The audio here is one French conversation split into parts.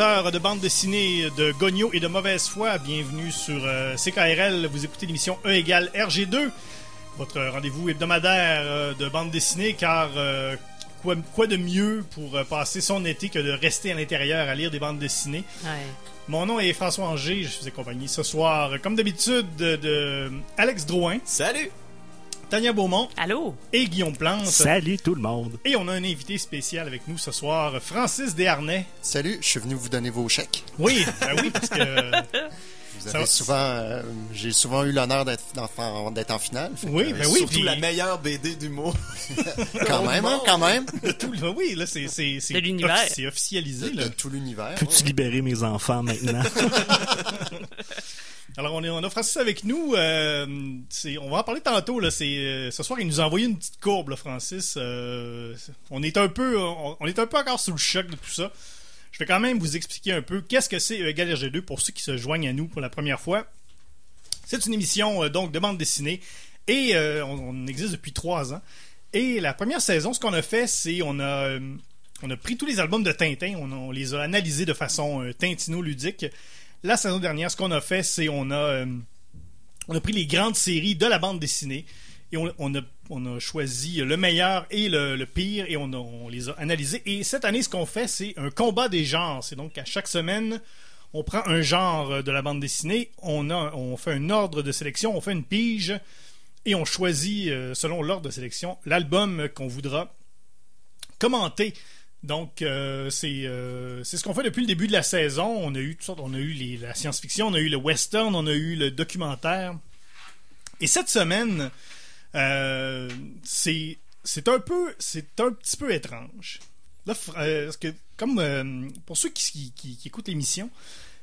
Amateurs de bande dessinée de Gogno et de mauvaise foi, bienvenue sur euh, CKRL. Vous écoutez l'émission E égale RG2, votre rendez-vous hebdomadaire euh, de bande dessinée, car euh, quoi, quoi de mieux pour passer son été que de rester à l'intérieur à lire des bandes dessinées? Mon nom est François Anger, je suis accompagné ce soir, comme d'habitude, de, de Alex Drouin, Salut! Tania Beaumont Allô? et Guillaume Plante. Salut tout le monde. Et on a un invité spécial avec nous ce soir, Francis Desharnais. Salut, je suis venu vous donner vos chèques. Oui, ben oui, parce que Vous Ça avez va- souvent, euh, j'ai souvent eu l'honneur d'être en, d'être en finale. Oui, euh, ben oui, Surtout puis- la meilleure BD d'humour. quand même, hein, quand même, tout le- oui, là, c'est c'est c'est De l'univers. offi- c'est officialisé de, là. de tout l'univers. Peux-tu ouais. libérer mes enfants maintenant? Alors on est on a Francis avec nous. euh, on va en parler tantôt là. Euh, ce soir il nous a envoyé une petite courbe, Francis. Euh, on est un peu on, est un peu encore sous le choc de tout ça. Je vais quand même vous expliquer un peu qu'est-ce que c'est E égale RG2 pour ceux qui se joignent à nous pour la première fois. C'est une émission donc de bande dessinée et on, on existe depuis trois ans. Et la première saison, ce qu'on a fait, c'est on a on a pris tous les albums de Tintin, on, les a analysés de façon tintino-ludique. La saison dernière, ce qu'on a fait, c'est on a euh, on a pris les grandes séries de la bande dessinée et on, a, choisi le meilleur et le, pire et on les a analysés. Et cette année, ce qu'on fait, c'est un combat des genres. C'est donc à chaque semaine, on prend un genre de la bande dessinée, on, a, on fait un ordre de sélection, on fait une pige et on choisit, euh, selon l'ordre de sélection, l'album qu'on voudra commenter. Donc, euh, c'est euh, c'est ce qu'on fait depuis le début de la saison. On a eu toutes sortes, on a eu les- la science-fiction, on a eu le western, on a eu le documentaire. Et cette semaine, euh, c'est un peu c'est un petit peu étrange. Là, parce que comme pour ceux qui, qui- qui écoutent l'émission,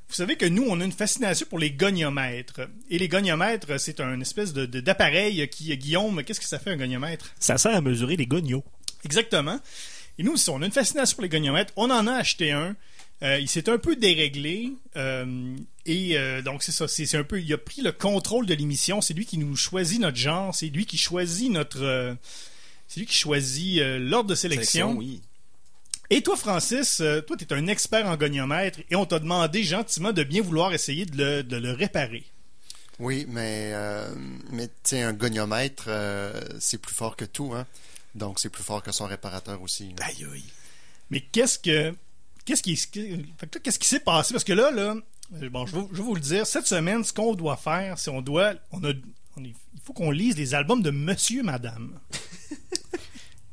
vous savez que nous, on a une fascination pour les goniomètres. Et les goniomètres, c'est un espèce de de- d'appareil qui, Guillaume, qu'est-ce que ça fait un goniomètre? Ça sert à mesurer les gognos. Exactement. Et nous aussi, on a une fascination pour les goniomètres. On en a acheté un. Euh, il s'est un peu déréglé. euh, et euh, donc, c'est ça. C'est c'est un peu. Il a pris le contrôle de l'émission. C'est lui qui nous choisit notre genre. C'est lui qui choisit notre. euh, c'est lui qui choisit euh, l'ordre de sélection. oui. Et toi, Francis, euh, toi, tu es un expert en goniomètre. Et on t'a demandé gentiment de bien vouloir essayer de le, de le réparer. Oui, mais, euh, mais tu sais, un goniomètre, euh, c'est plus fort que tout, hein. Donc, c'est plus fort que son réparateur aussi. là. Aïe, aïe. Mais qu'est-ce que. Qu'est-ce qui, qu'est-ce qui s'est passé? Parce que là, là, bon, je vais, je vais vous le dire, cette semaine, ce qu'on doit faire, c'est on doit. On a, on est- il faut qu'on lise les albums de Monsieur Madame.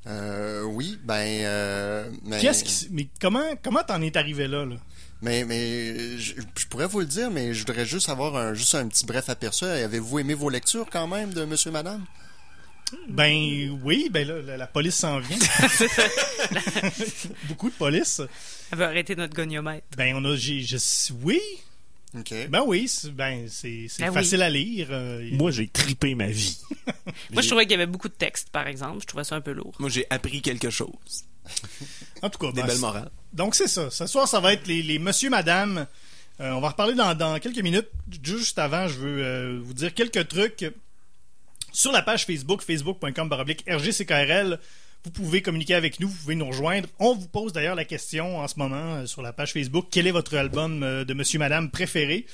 Euh, oui, ben, euh, mais, Qu'est-ce qui, mais comment, comment t'en es arrivé là, là? mais, mais je, je pourrais vous le dire, mais je voudrais juste avoir un, juste un petit bref aperçu. Avez-vous aimé vos lectures quand même de Monsieur Madame? Ben oui, ben là, la, la police s'en vient. Beaucoup de police. Elle veut arrêter notre goniomètre. Ben on a, j'ai, je- oui, OK. ben oui, c'est, ben c'est, c'est Ben oui. facile à lire. euh, Moi, j'ai tripé ma vie. Moi, je trouvais qu'il y avait beaucoup de texte, par exemple. Je trouvais ça un peu lourd. Moi, j'ai appris quelque chose. en tout cas, Des ben, belles morales. Donc c'est ça. Ce soir, ça va être les, les monsieur, madame. Euh, on va reparler dans, dans quelques minutes. Juste avant, je veux euh, vous dire quelques trucs. Sur la page Facebook, facebook.com RGCKRL, vous pouvez communiquer avec nous, vous pouvez nous rejoindre. On vous pose d'ailleurs la question en ce moment euh, sur la page Facebook. Quel est votre album euh, de monsieur, madame préféré?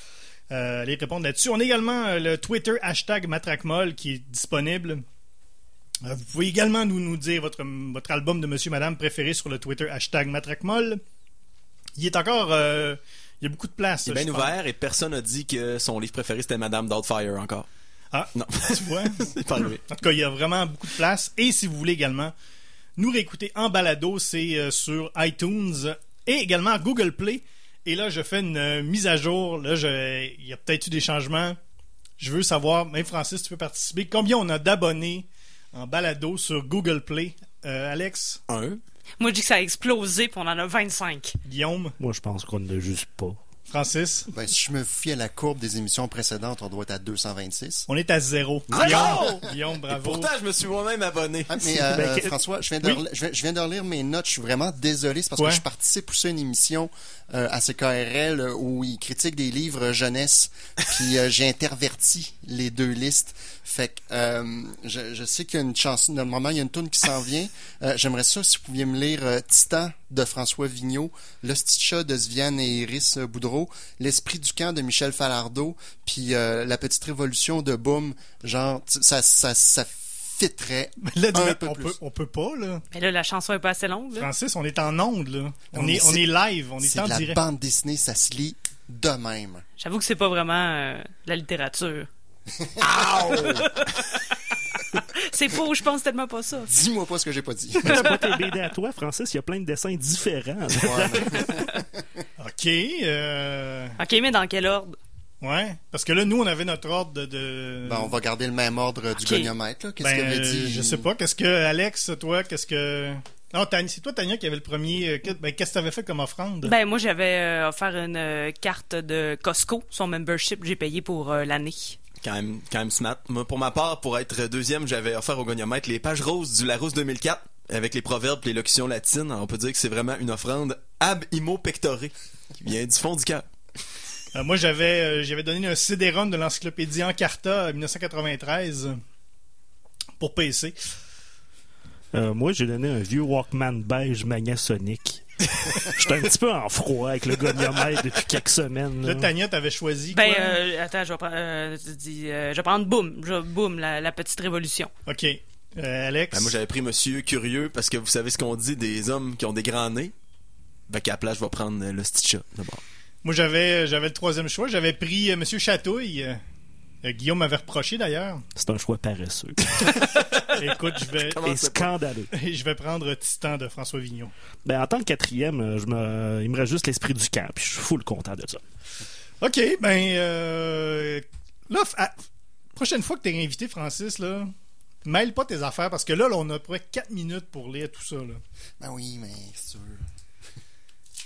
Euh, allez répondre là-dessus. On a également le Twitter hashtag Matracmol qui est disponible. Euh, vous pouvez également nous, nous dire votre, votre album de Monsieur Madame préféré sur le Twitter hashtag Matracmol. Il est encore. euh, il y a beaucoup de place. Il est bien pense. ouvert et personne n'a dit que son livre préféré c'était Madame Doubtfire encore. Ah, Non. tu vois? C'est pas arrivé. En tout cas, il y a vraiment beaucoup de place. Et si vous voulez également nous réécouter en balado, c'est euh, sur iTunes et également Google Play. Et là, je fais une euh, mise à jour. Là, je- il y a peut-être eu des changements. Je veux savoir, même Francis, tu peux participer. Combien on a d'abonnés en balado sur Google Play? Euh, Alex, Un. Moi, je dis que ça a explosé, puis on en a 25. Guillaume, Moi, je pense qu'on ne l'a juste pas. Francis, Ben, si je me fie à la courbe des émissions précédentes, on doit être à 226. on est à zéro. Ah Guillaume, Guillaume, Et bravo. pourtant, je me suis moi-même abonné. Ah, mais euh, Ben, que- François, je viens, de Oui? je, viens, je viens de relire mes notes. Je suis vraiment désolé. C'est parce Ouais. que je participe aussi à une émission euh, à CKRL euh, où ils critiquent des livres jeunesse. Puis euh, j'ai interverti les deux listes. Fait que euh, je, je sais qu'il y a une chanson. Normalement, il y a une tune qui s'en vient. Euh, J'aimerais ça si vous pouviez me lire euh, Titan de François Vigneault, Le de Sviane et Iris Boudreau, L'esprit du camp de Michel Falardeau, puis euh, La petite révolution de Boom. Genre, ça, ça, ça fitterait Là, un peu on, plus. peut, on peut pas, là. Mais là, la chanson est pas assez longue. Là. Francis, on est en onde, là. On, mais est, on est live, on est, C'est en de la direct. bande dessinée, ça se lit de même. J'avoue que c'est pas vraiment euh, la littérature. c'est faux, je pense tellement pas ça. Dis-moi pas ce que j'ai pas dit. C'est pas tes BD à toi, Francis. Il y a plein de dessins différents. OK. Euh... Ok, mais dans quel ordre? Ouais. Parce que là, nous, on avait notre ordre de... de... ben, on va garder le même ordre du Ok. goniomètre. là. Qu'est-ce Ben, qu'il avait dit? Je sais pas. Qu'est-ce que... Alex, toi, qu'est-ce que... Non, Tania, c'est toi, Tania, qui avait le premier... euh, que- Ben, qu'est-ce que t'avais fait comme offrande? Ben, moi, j'avais euh, offert une euh, carte de Costco. Son membership, j'ai payé pour euh, l'année. Quand même, quand même smart. Moi, pour ma part, pour être deuxième, j'avais offert au goniomètre les pages roses du Larousse 2004 avec les proverbes et les locutions latines. On peut dire que c'est vraiment une offrande ab imo pectore qui vient du fond du cœur. Euh, moi, j'avais euh, j'avais donné un CD-ROM de l'encyclopédie Encarta en 1993 pour PC. Euh, moi, j'ai donné un vieux Walkman beige Magnasonic. J'étais un petit peu en froid avec le goniomètre depuis quelques semaines. Là. Tania, t'avais choisi Ben, quoi? euh, attends, je vais, prendre- euh, tu dis, euh, je vais prendre Boom. Je, boom, la, la petite révolution. OK. Euh, Alex? Ben, moi, j'avais pris Monsieur Curieux parce que vous savez ce qu'on dit des hommes qui ont des grands nez. Ben, qu'à la place, je vais prendre euh, le Stitcha d'abord. Moi, j'avais j'avais le troisième choix. J'avais pris Monsieur Chatouille. Euh, Guillaume m'avait reproché, d'ailleurs. C'est un choix paresseux Écoute, je vais... Et scandaleux. je vais prendre Titan de François Vigneault. Ben, en tant que quatrième, euh, je me... il me reste juste l'esprit du camp. Puis je suis full content de ça. OK, ben... Euh, là, à- prochaine fois que t'es invité, Francis, là... Mêle pas tes affaires, parce que là, là on a à peu près 4 minutes pour lire tout ça, là. Ben oui, mais c'est sûr.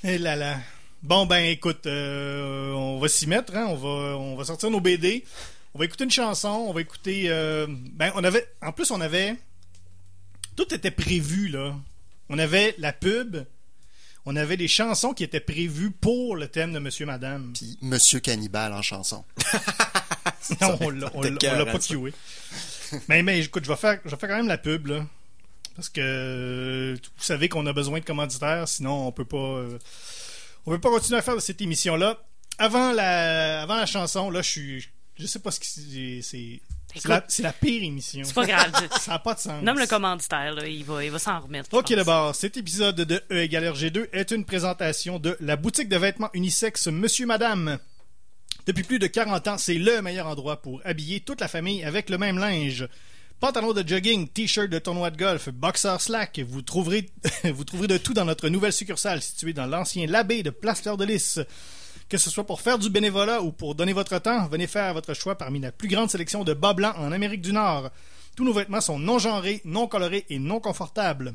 Eh là là. Bon, ben écoute, euh, on va s'y mettre, hein? on, va, on va sortir nos BD, on va écouter une chanson, on va écouter... euh, ben, on avait... En plus, on avait... Tout était prévu, là. On avait la pub, on avait des chansons qui étaient prévues pour le thème de Monsieur Madame. Puis Monsieur Cannibal en chanson. Non, on l'a on l'a- on cœur, l'a pas queué. mais, mais écoute, je vais faire, je vais faire quand même la pub, là. Parce que vous savez qu'on a besoin de commanditaires, sinon on peut pas. euh, on peut pas continuer à faire de cette émission-là. Avant la, avant la chanson, là, je suis. Je sais pas ce qui c'est. C'est la, pire émission. C'est pas grave. Ça n'a pas de sens. Nomme le commanditaire, là. Il va, il va s'en remettre. Ok pense. d'abord, cet épisode de E égale RG2 est une présentation de la boutique de vêtements unisexe Monsieur Madame. Depuis plus de 40 ans, c'est le meilleur endroit pour habiller toute la famille avec le même linge. Pantalon de jogging, t-shirt de tournoi de golf, boxer slack, vous trouverez, vous trouverez de tout dans notre nouvelle succursale située dans l'ancien labé de Place Fleur de Lys. Que ce soit pour faire du bénévolat ou pour donner votre temps, venez faire votre choix parmi la plus grande sélection de bas blancs en Amérique du Nord. Tous nos vêtements sont non genrés, non colorés et non confortables.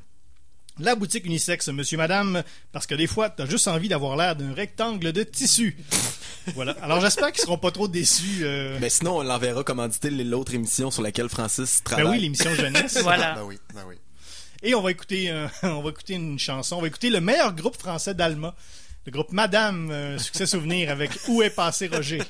La boutique unisexe, monsieur, madame, parce que des fois, t'as juste envie d'avoir l'air d'un rectangle de tissu. voilà. Alors, j'espère qu'ils seront pas trop déçus. euh, Mais sinon, on l'enverra commanditer l'autre émission sur laquelle Francis travaille. Ben oui, l'émission jeunesse. Voilà. Ben oui, ben oui. Et on va écouter, euh, on va écouter une chanson. On va écouter le meilleur groupe français d'Alma, le groupe Madame euh, Succès Souvenir avec Où est passé Roger?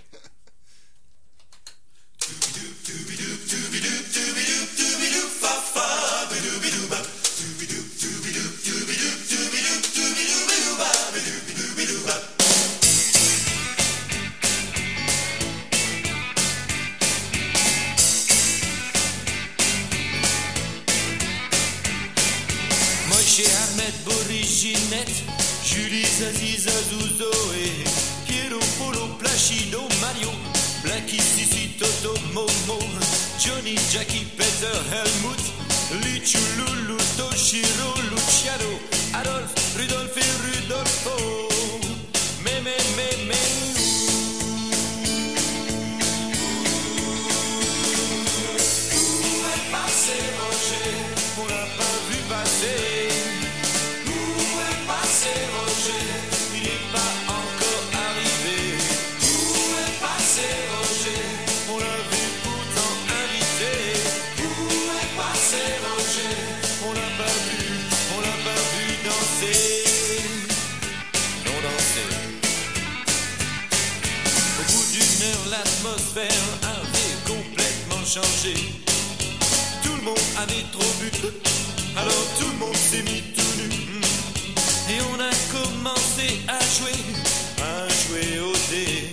Moïse Blackie Sissi Toto Momo, Johnny Jackie Peter Helmut, Lichu Lulu Toshiro Luciano, l'atmosphère avait complètement changé. Tout le monde avait trop bu, alors tout le monde s'est mis tout nu. Et on a commencé à jouer, à jouer au dé.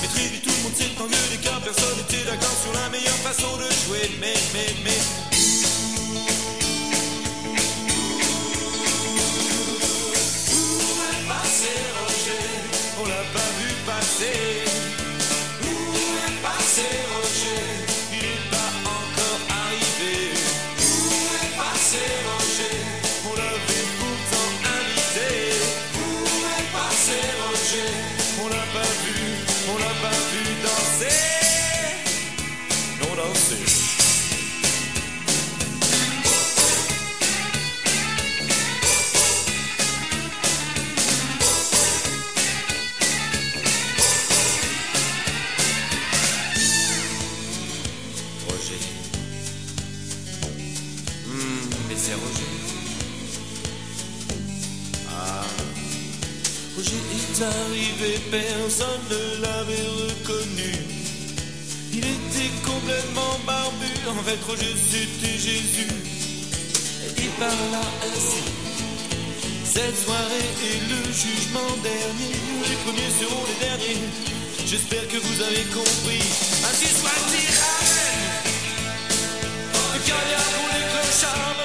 Mais très tout le monde s'est engueulé car personne n'était d'accord sur la meilleure façon de jouer. Mais, mais, mais. Personne ne l'avait reconnu. Il était complètement barbu, en fait Roger c'était Jésus. Et il parla ainsi. Cette soirée est le jugement dernier. Les premiers seront les derniers. J'espère que vous avez compris. Ainsi soit-il, Amen. Le pour les clochards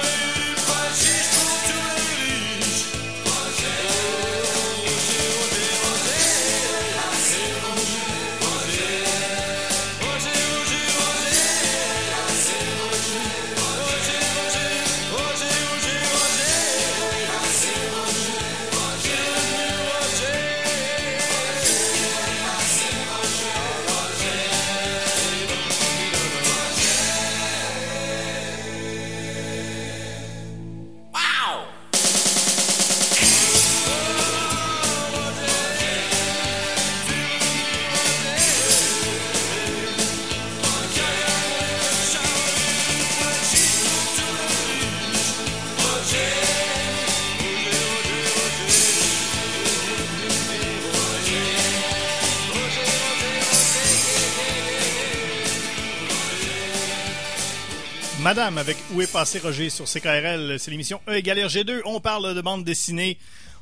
Madame avec Où est passé Roger sur CKRL, c'est l'émission E égale RG2. On parle de bande dessinée.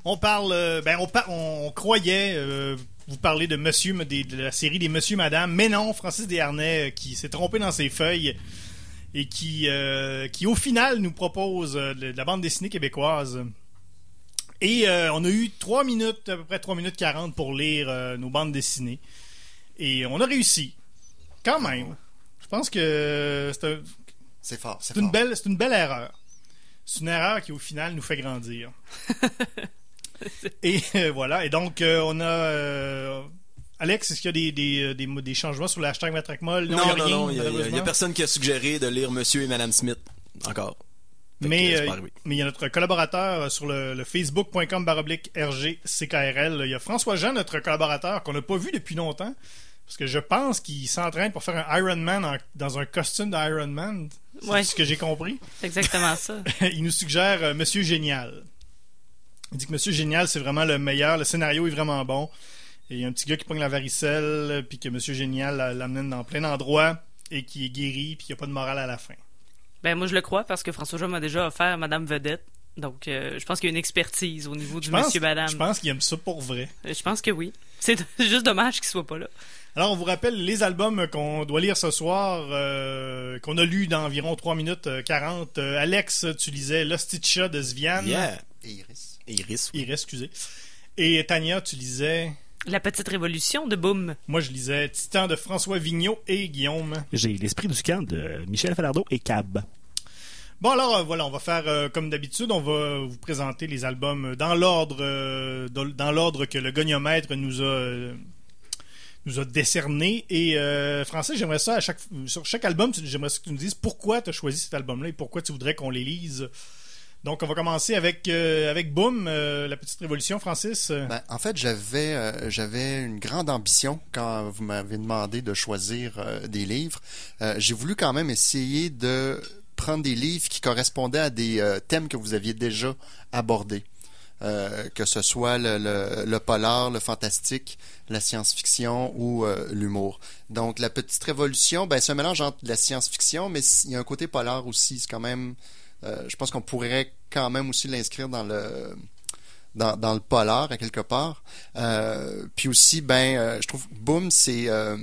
On parle, euh, ben on, croyait euh, vous parler de Monsieur, de la série des Monsieur Madame, mais non, Francis Desharnais euh, qui s'est trompé dans ses feuilles et qui, qui au final nous propose de, la bande dessinée québécoise. Et on a eu 3 minutes, à peu près 3 minutes 40 pour lire nos bandes dessinées. Et on a réussi. Quand même. Je pense que c'est C'est fort, c'est une belle, c'est une belle erreur. C'est une erreur qui au final nous fait grandir. Et euh, voilà. Et donc euh, on a euh, Alex, est-ce qu'il y a des, des, des, des changements sur le hashtag Matracmol Non, il y a non, rien, non, il y, a- personne qui a suggéré de lire Monsieur et Madame Smith. Encore. Fait Mais euh, il y a notre collaborateur sur le, le facebook.com baroblique RGCKRL. Il y a François Jean, notre collaborateur, qu'on n'a pas vu depuis longtemps. Parce que je pense qu'il s'entraîne pour faire un Iron Man en- dans un costume d'Iron Man. C'est Ouais. ce que j'ai compris. C'est exactement ça. il nous suggère euh, Monsieur Génial. Il dit que Monsieur Génial, c'est vraiment le meilleur. Le scénario est vraiment bon. Et il y a un petit gars qui pogne la varicelle, puis que Monsieur Génial la- l'amène dans plein d'endroits et qui est guéri, puis il n'y a pas de morale à la fin. Ben moi je le crois parce que François Jean m'a déjà offert Madame Vedette. Donc euh, je pense qu'il y a une expertise au niveau du Je pense, Monsieur Madame. je pense qu'il aime ça pour vrai. Euh, Je pense que oui. C'est juste dommage qu'il soit pas là. Alors, on vous rappelle les albums qu'on doit lire ce soir, euh, qu'on a lu dans environ 3 minutes euh, 40. Euh, Alex, tu lisais L'Ostitcha de Sviane. Yeah. Et Iris. Iris. Iris, excusez. Et Tania, tu lisais... La petite révolution de Boom. Moi, je lisais Titan de François Vigneault et Guillaume. J'ai l'esprit du camp de Michel Falardeau et Cab. Bon, alors, euh, voilà, on va faire euh, comme d'habitude. On va vous présenter les albums dans l'ordre euh, dans dans l'ordre que le goniomètre nous a... nous a décerné et euh, Francis j'aimerais ça à chaque sur chaque album j'aimerais que tu nous dises pourquoi tu as choisi cet album là et pourquoi tu voudrais qu'on les lise donc on va commencer avec euh, avec Boom euh, la petite révolution Francis Ben, en fait, j'avais euh, j'avais une grande ambition quand vous m'avez demandé de choisir euh, des livres. J'ai voulu quand même essayer de prendre des livres qui correspondaient à des thèmes que vous aviez déjà abordés. Euh, que ce soit le, le, le polar, le fantastique, la science-fiction ou euh, l'humour. Donc, La Petite Révolution, ben, c'est un mélange entre la science-fiction, mais il y a un côté polar aussi. C'est quand même... euh, je pense qu'on pourrait quand même aussi l'inscrire dans le dans, dans le polar à quelque part. Euh, puis aussi, ben, euh, je trouve Boom, c'est, euh,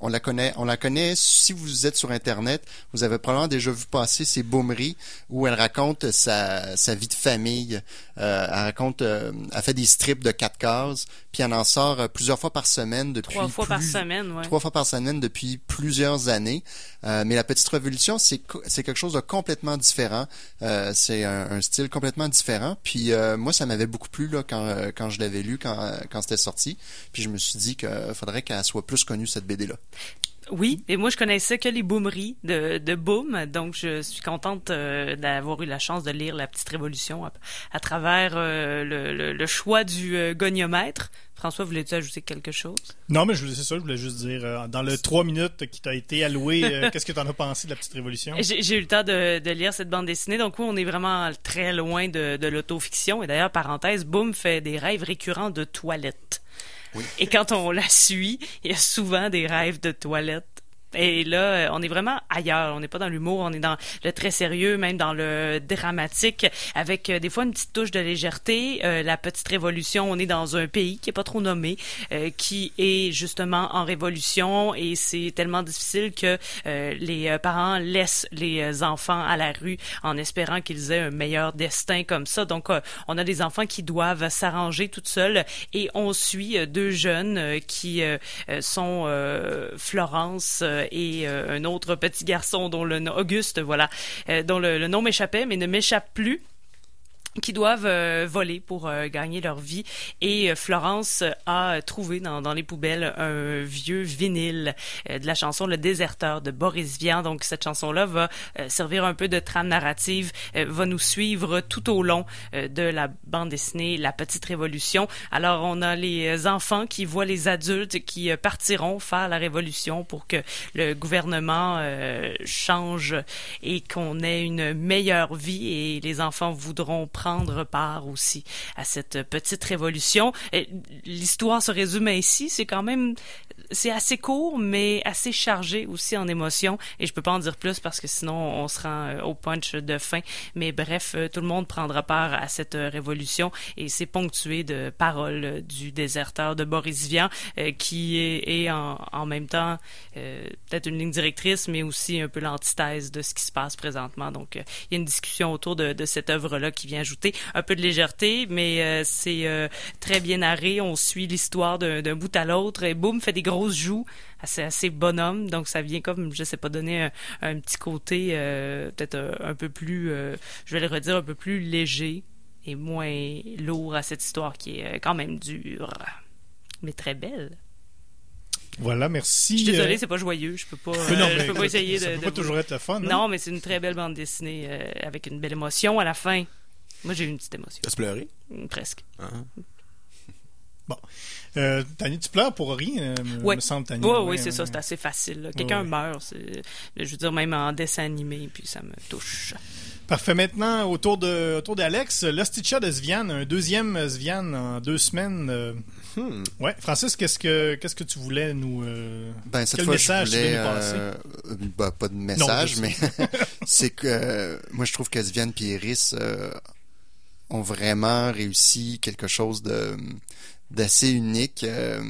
on la connaît, on la connaît. Si vous êtes sur Internet, vous avez probablement déjà vu passer ces boomeries où elle raconte sa, sa vie de famille. Euh, elle raconte, euh, elle fait des strips de quatre cases, puis elle en sort euh, plusieurs fois par semaine depuis Trois fois par semaine, ouais. trois fois par semaine depuis plusieurs années. Euh, mais la petite révolution, c'est c'est quelque chose de complètement différent. Euh, c'est un, un style complètement différent. Puis euh, moi, ça m'avait beaucoup plu là quand euh, quand je l'avais lu quand quand c'était sorti. Puis je me suis dit qu'il faudrait qu'elle soit plus connue cette BD là. Oui, et moi je connaissais que les boomeries de, de Boom, donc je suis contente euh, d'avoir eu la chance de lire La Petite Révolution à, à travers euh, le, le- le choix du euh, goniomètre. François, voulais-tu ajouter quelque chose? Non, mais je voulais- c'est ça, je voulais juste dire, dans le trois minutes qui t'a été alloué, qu'est-ce que t'en as pensé de la petite révolution? J'ai j'ai eu le temps de, de lire cette bande dessinée, donc oui, on est vraiment très loin de, de l'autofiction. Et d'ailleurs, parenthèse, Boom fait des rêves récurrents de toilettes. Et quand on la suit, il y a souvent des rêves de toilettes. Et là, on est vraiment ailleurs. On n'est pas dans l'humour, on est dans le très sérieux, même dans le dramatique, avec euh, des fois une petite touche de légèreté. Euh, la petite révolution, on est dans un pays qui est pas trop nommé, euh, qui est justement en révolution, et c'est tellement difficile que euh, les euh, parents laissent les euh, enfants à la rue en espérant qu'ils aient un meilleur destin comme ça. Donc, on a des enfants qui doivent s'arranger toutes seules, et on suit deux jeunes qui sont Florence et euh, un autre petit garçon dont le nom Auguste, voilà, euh, dont le nom m'échappait, mais ne m'échappe plus qui doivent euh, voler pour euh, gagner leur vie. Et euh, Florence a trouvé dans, dans les poubelles un vieux vinyle de la chanson Le déserteur de Boris Vian. Donc cette chanson-là va servir un peu de trame narrative, va nous suivre tout au long de la bande dessinée La Petite Révolution. Alors on a les enfants qui voient les adultes qui partiront faire la révolution pour que le gouvernement change et qu'on ait une meilleure vie et les enfants voudront prendre part aussi à cette petite révolution. L'histoire se résume ainsi, c'est quand même c'est assez court mais assez chargé aussi en émotions et je peux pas en dire plus parce que sinon on se rend euh, au punch de fin. Mais bref euh, tout le monde prendra part à cette euh, révolution. Et c'est ponctué de paroles du déserteur de Boris Vian qui est, en, même temps peut-être une ligne directrice mais aussi un peu l'antithèse de ce qui se passe présentement. Donc il y a une discussion autour de, de cette œuvre là qui vient ajouter un peu de légèreté mais c'est très bien narré. On suit l'histoire d'un bout à l'autre. Et boum fait des grosses joues assez assez bonhomme donc ça vient comme je sais pas donner un, un petit côté euh, peut-être un, un peu plus euh, je vais le redire un peu plus léger et moins lourd à cette histoire qui est euh, quand même dure mais très belle Voilà, merci. je suis désolée euh, c'est pas joyeux je peux pas mais non, mais je peux pas essayer ça de, peut de pas vous- toujours être le fun. hein? non mais c'est une très belle bande dessinée euh, avec une belle émotion à la fin moi j'ai eu une petite émotion Tu pleurer? presque Ah. Euh, Tani, tu pleures pour rien, euh, me- Ouais. me semble, Tani. Oui, Ouais, oui, c'est ouais, ça, c'est assez facile. là. Quelqu'un Ouais. meurt, c'est- je veux dire, même en dessin animé, puis ça me touche. Parfait. Maintenant, autour de autour d'Alex, l'Osticcia de Svian, un deuxième Svian en deux semaines. euh, Hmm. Ouais, Francis, qu'est-ce que qu'est-ce que tu voulais nous euh, Ben, cette Quel fois, message je tu veux voulais, nous passer? euh, ben, pas de message, mais c'est que euh, moi, je trouve que Sviane et Iris euh, ont vraiment réussi quelque chose de d'assez unique. euh,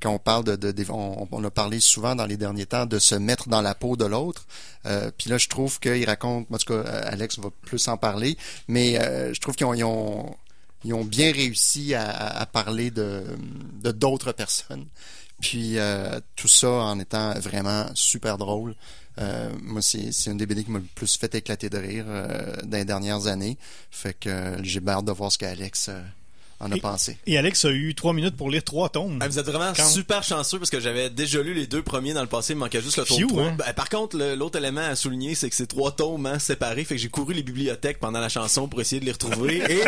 quand on parle de, on, a parlé souvent dans les derniers temps de se mettre dans la peau de l'autre. Euh, Puis là, je trouve qu'ils racontent, en tout cas, euh, Alex va plus en parler, mais je trouve qu'ils ont, ils bien réussi à, parler de d'autres personnes. Puis tout ça en étant vraiment super drôle. Moi, c'est une des BD qui m'a le plus fait éclater de rire dans les dernières années. Fait que j'ai hâte de voir ce qu'Alex en a Et- pensé. Et Alex a eu trois minutes pour lire trois tomes. Ah, vous êtes vraiment Quand- super chanceux parce que j'avais déjà lu les deux premiers dans le passé, il me manquait juste le tome Phew, 3. hein? Ben, par contre, l'autre élément à souligner, c'est que c'est trois tomes hein, séparés, fait que j'ai couru les bibliothèques pendant la chanson pour essayer de les retrouver et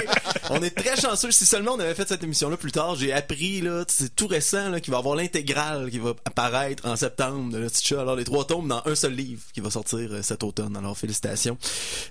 on est très chanceux. Si seulement on avait fait cette émission-là plus tard, j'ai appris, là, c'est tout récent, là, qu'il va y avoir l'intégrale qui va apparaître en septembre de le. Alors, les trois tomes dans un seul livre qui va sortir euh, cet automne. Alors, félicitations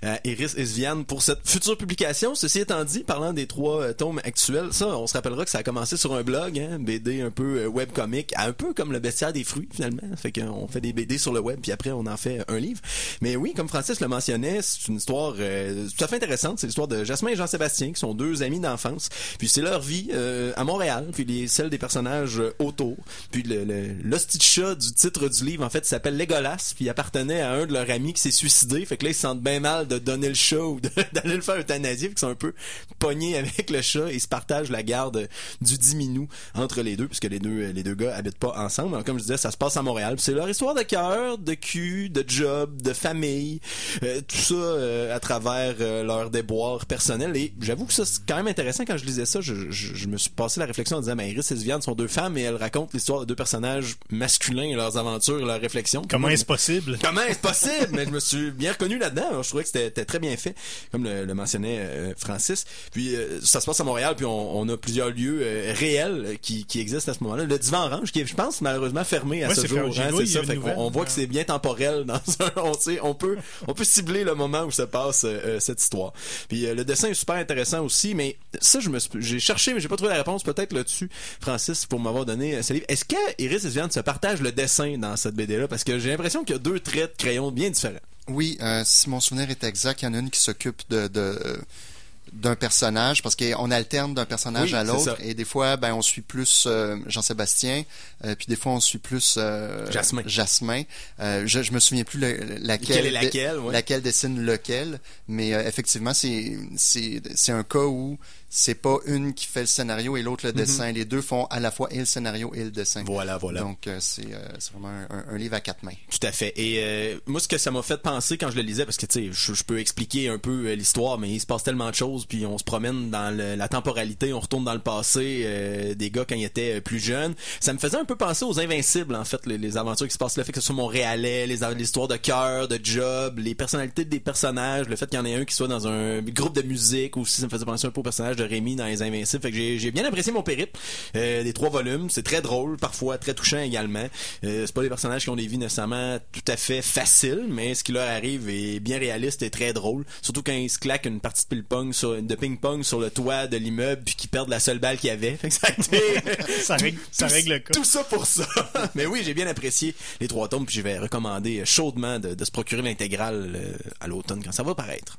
à Iris et Sviane pour cette future publication. Ceci étant dit, parlant des trois euh, tomes actuels, ça, on se rappellera que ça a commencé sur un blog, hein, BD un peu euh, webcomique, un peu comme le bestiaire des fruits, finalement. Fait qu'on fait des BD sur le web, puis après, on en fait un livre. Mais oui, comme Francis le mentionnait, c'est une histoire euh, tout à fait intéressante. C'est l'histoire de Jasmin et Jean-Sébastien, qui sont deux amis d'enfance. Puis c'est leur vie euh, à Montréal, puis les, celle des personnages euh, autour. Puis le, le, du titre du livre, en fait, s'appelle Legolas, puis appartenait à un de leurs amis qui s'est suicidé. Fait que là, ils se sentent bien mal de donner le chat ou d'aller le faire euthanasier, fait qu'ils sont un peu pognés avec le chat et ils se partagent la garde du diminou entre les deux, puisque les deux, les deux gars habitent pas ensemble. Alors, comme je disais, ça se passe à Montréal. Puis c'est leur histoire de cœur, de cul, de job, de famille, euh, tout ça euh, à travers euh, leur déboire personnel. Et j'avoue que ça, c'est quand même intéressant. Quand je lisais ça, je, je, je me suis passé la réflexion en disant, mais Iris et Viviane sont deux femmes et elles racontent l'histoire de deux personnages masculins et leurs aventures et leurs réflexions. Comment est-ce possible? Comment est-ce possible? Mais je me suis bien reconnu là-dedans. Je trouvais que c'était très bien fait, comme le, le mentionnait euh, Francis. Puis euh, ça se passe à Montréal, puis on, on a plusieurs lieux euh, réels euh, qui, qui existent à ce moment-là. Le divan orange, qui est, je pense, malheureusement fermé à Ouais, ce jour. hein, c'est ça. Fait nouvelle. on voit que c'est bien temporel dans un, on sait, on peut, on peut cibler le moment où se passe euh, euh, cette histoire. Puis le dessin est super intéressant aussi, mais ça, j'ai cherché, mais j'ai pas trouvé la réponse. Peut-être là-dessus, Francis, pour m'avoir donné euh, ce livre. Est-ce que Iris et Viviane se partagent le dessin dans cette BD-là? Parce que j'ai l'impression qu'il y a deux traits de crayon bien différents. Oui, euh, si mon souvenir est exact, il y en a une qui s'occupe de, de, euh, d'un personnage parce qu'on alterne d'un personnage Oui, à l'autre et des fois ben on suit plus euh, Jean-Sébastien euh, puis des fois on suit plus euh, Jasmin. Jasmin. Je je me souviens plus le- laquelle est laquelle, ouais. laquelle dessine lequel mais effectivement c'est c'est c'est un cas où c'est pas une qui fait le scénario et l'autre le dessin les deux font à la fois et le scénario et le dessin. Voilà, voilà. donc euh, c'est euh, c'est vraiment un, livre à quatre mains Tout à fait. Et euh, moi, ce que ça m'a fait penser quand je le lisais, parce que tu sais, je, je peux expliquer un peu euh, l'histoire, mais il se passe tellement de choses, puis on se promène dans le- la temporalité, on retourne dans le passé euh, des gars quand ils étaient plus jeunes. Ça me faisait un peu penser aux Invincibles, en fait, les, les aventures qui se passent là, fait que ce soit Montréalais, les l'histoire de cœur, de job, les personnalités des personnages, le fait qu'il y en ait un qui soit dans un groupe de musique aussi, ça me faisait penser un peu au personnage de Rémi dans les Invincibles. Fait que j'ai j'ai bien apprécié mon périple euh, des trois volumes. C'est très drôle, parfois très touchant également. Euh, c'est pas des personnages qui ont des vies nécessairement tout à fait faciles, mais ce qui leur arrive est bien réaliste et très drôle. Surtout quand ils se claquent une partie de ping-pong sur, de ping-pong sur le toit de l'immeuble puis qu'ils perdent la seule balle qu'il y avait. Fait que ça a été Ça règle, ça tout- règle le cas. Tout ça pour ça. Mais oui, j'ai bien apprécié les trois tomes, puis je vais recommander chaudement de, de se procurer l'intégrale euh, à l'automne quand ça va paraître.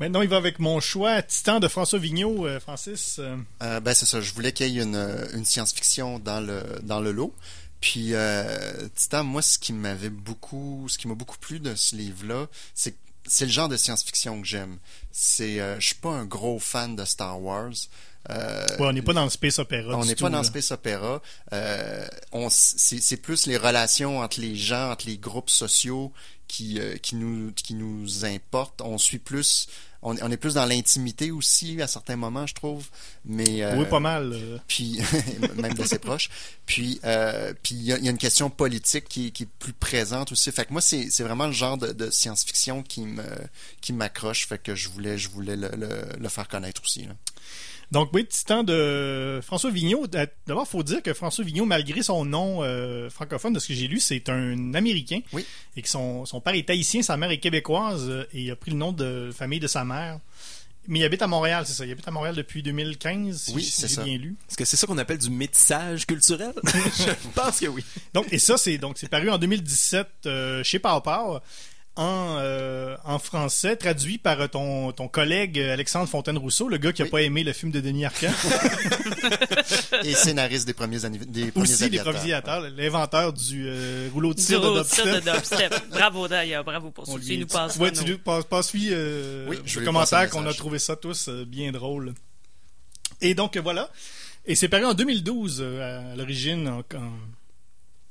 Maintenant, il va avec mon choix, Titan de François Vigneault, euh, Francis. euh, Euh, ben c'est ça. Je voulais qu'il y ait une, une science-fiction dans le dans le lot. Puis euh, Titan, moi, ce qui m'avait beaucoup, ce qui m'a beaucoup plu de ce livre-là, c'est c'est le genre de science-fiction que j'aime. C'est, euh, je suis pas un gros fan de Star Wars. Euh, ouais, on n'est pas dans le space opéra. on n'est pas dans le space opéra. Euh, c'est plus les relations entre les gens, entre les groupes sociaux qui, euh, qui nous qui nous importent. On suit plus, on, on est plus dans l'intimité aussi à certains moments, je trouve. Mais euh, Oui, pas mal. euh. puis même de ses proches. Puis euh, puis il y, a- il y a une question politique qui, qui est plus présente aussi. Fait que moi c'est c'est vraiment le genre de, de science-fiction qui me qui m'accroche. Fait que je voulais je voulais le, le, le faire connaître aussi. Là. Donc, oui, Titan de François Vigneault. Euh, D'abord, il faut dire que François Vigneault, malgré son nom euh, francophone, de ce que j'ai lu, c'est un Américain. Oui. Et que son, son père est haïtien, sa mère est québécoise, euh, et il a pris le nom de famille de sa mère. Mais il habite à Montréal, c'est ça. Il habite à Montréal depuis 2015, si Oui, j'ai ça. bien lu. Est-ce que c'est ça qu'on appelle du métissage culturel? je pense que oui. Donc, et ça, c'est donc c'est paru en 2017 euh, chez Pau, en, euh, en français, traduit par ton, ton collègue Alexandre Fontaine-Rousseau, le gars qui a Oui. pas aimé le film de Denis Arcand. Et scénariste des premiers des premiers Aussi des provisateurs, l'inventeur du euh, rouleau de cire de rouleau de cire dubstep. de dubstep. Bravo d'ailleurs, bravo pour ça. Tu nous passes ouais, tu lui passes, passes lui, euh, Oui, je le commentaire passe qu'on a trouvé ça tous euh, bien drôle. Et donc voilà. Et c'est paru en 2012 euh, à l'origine en, en,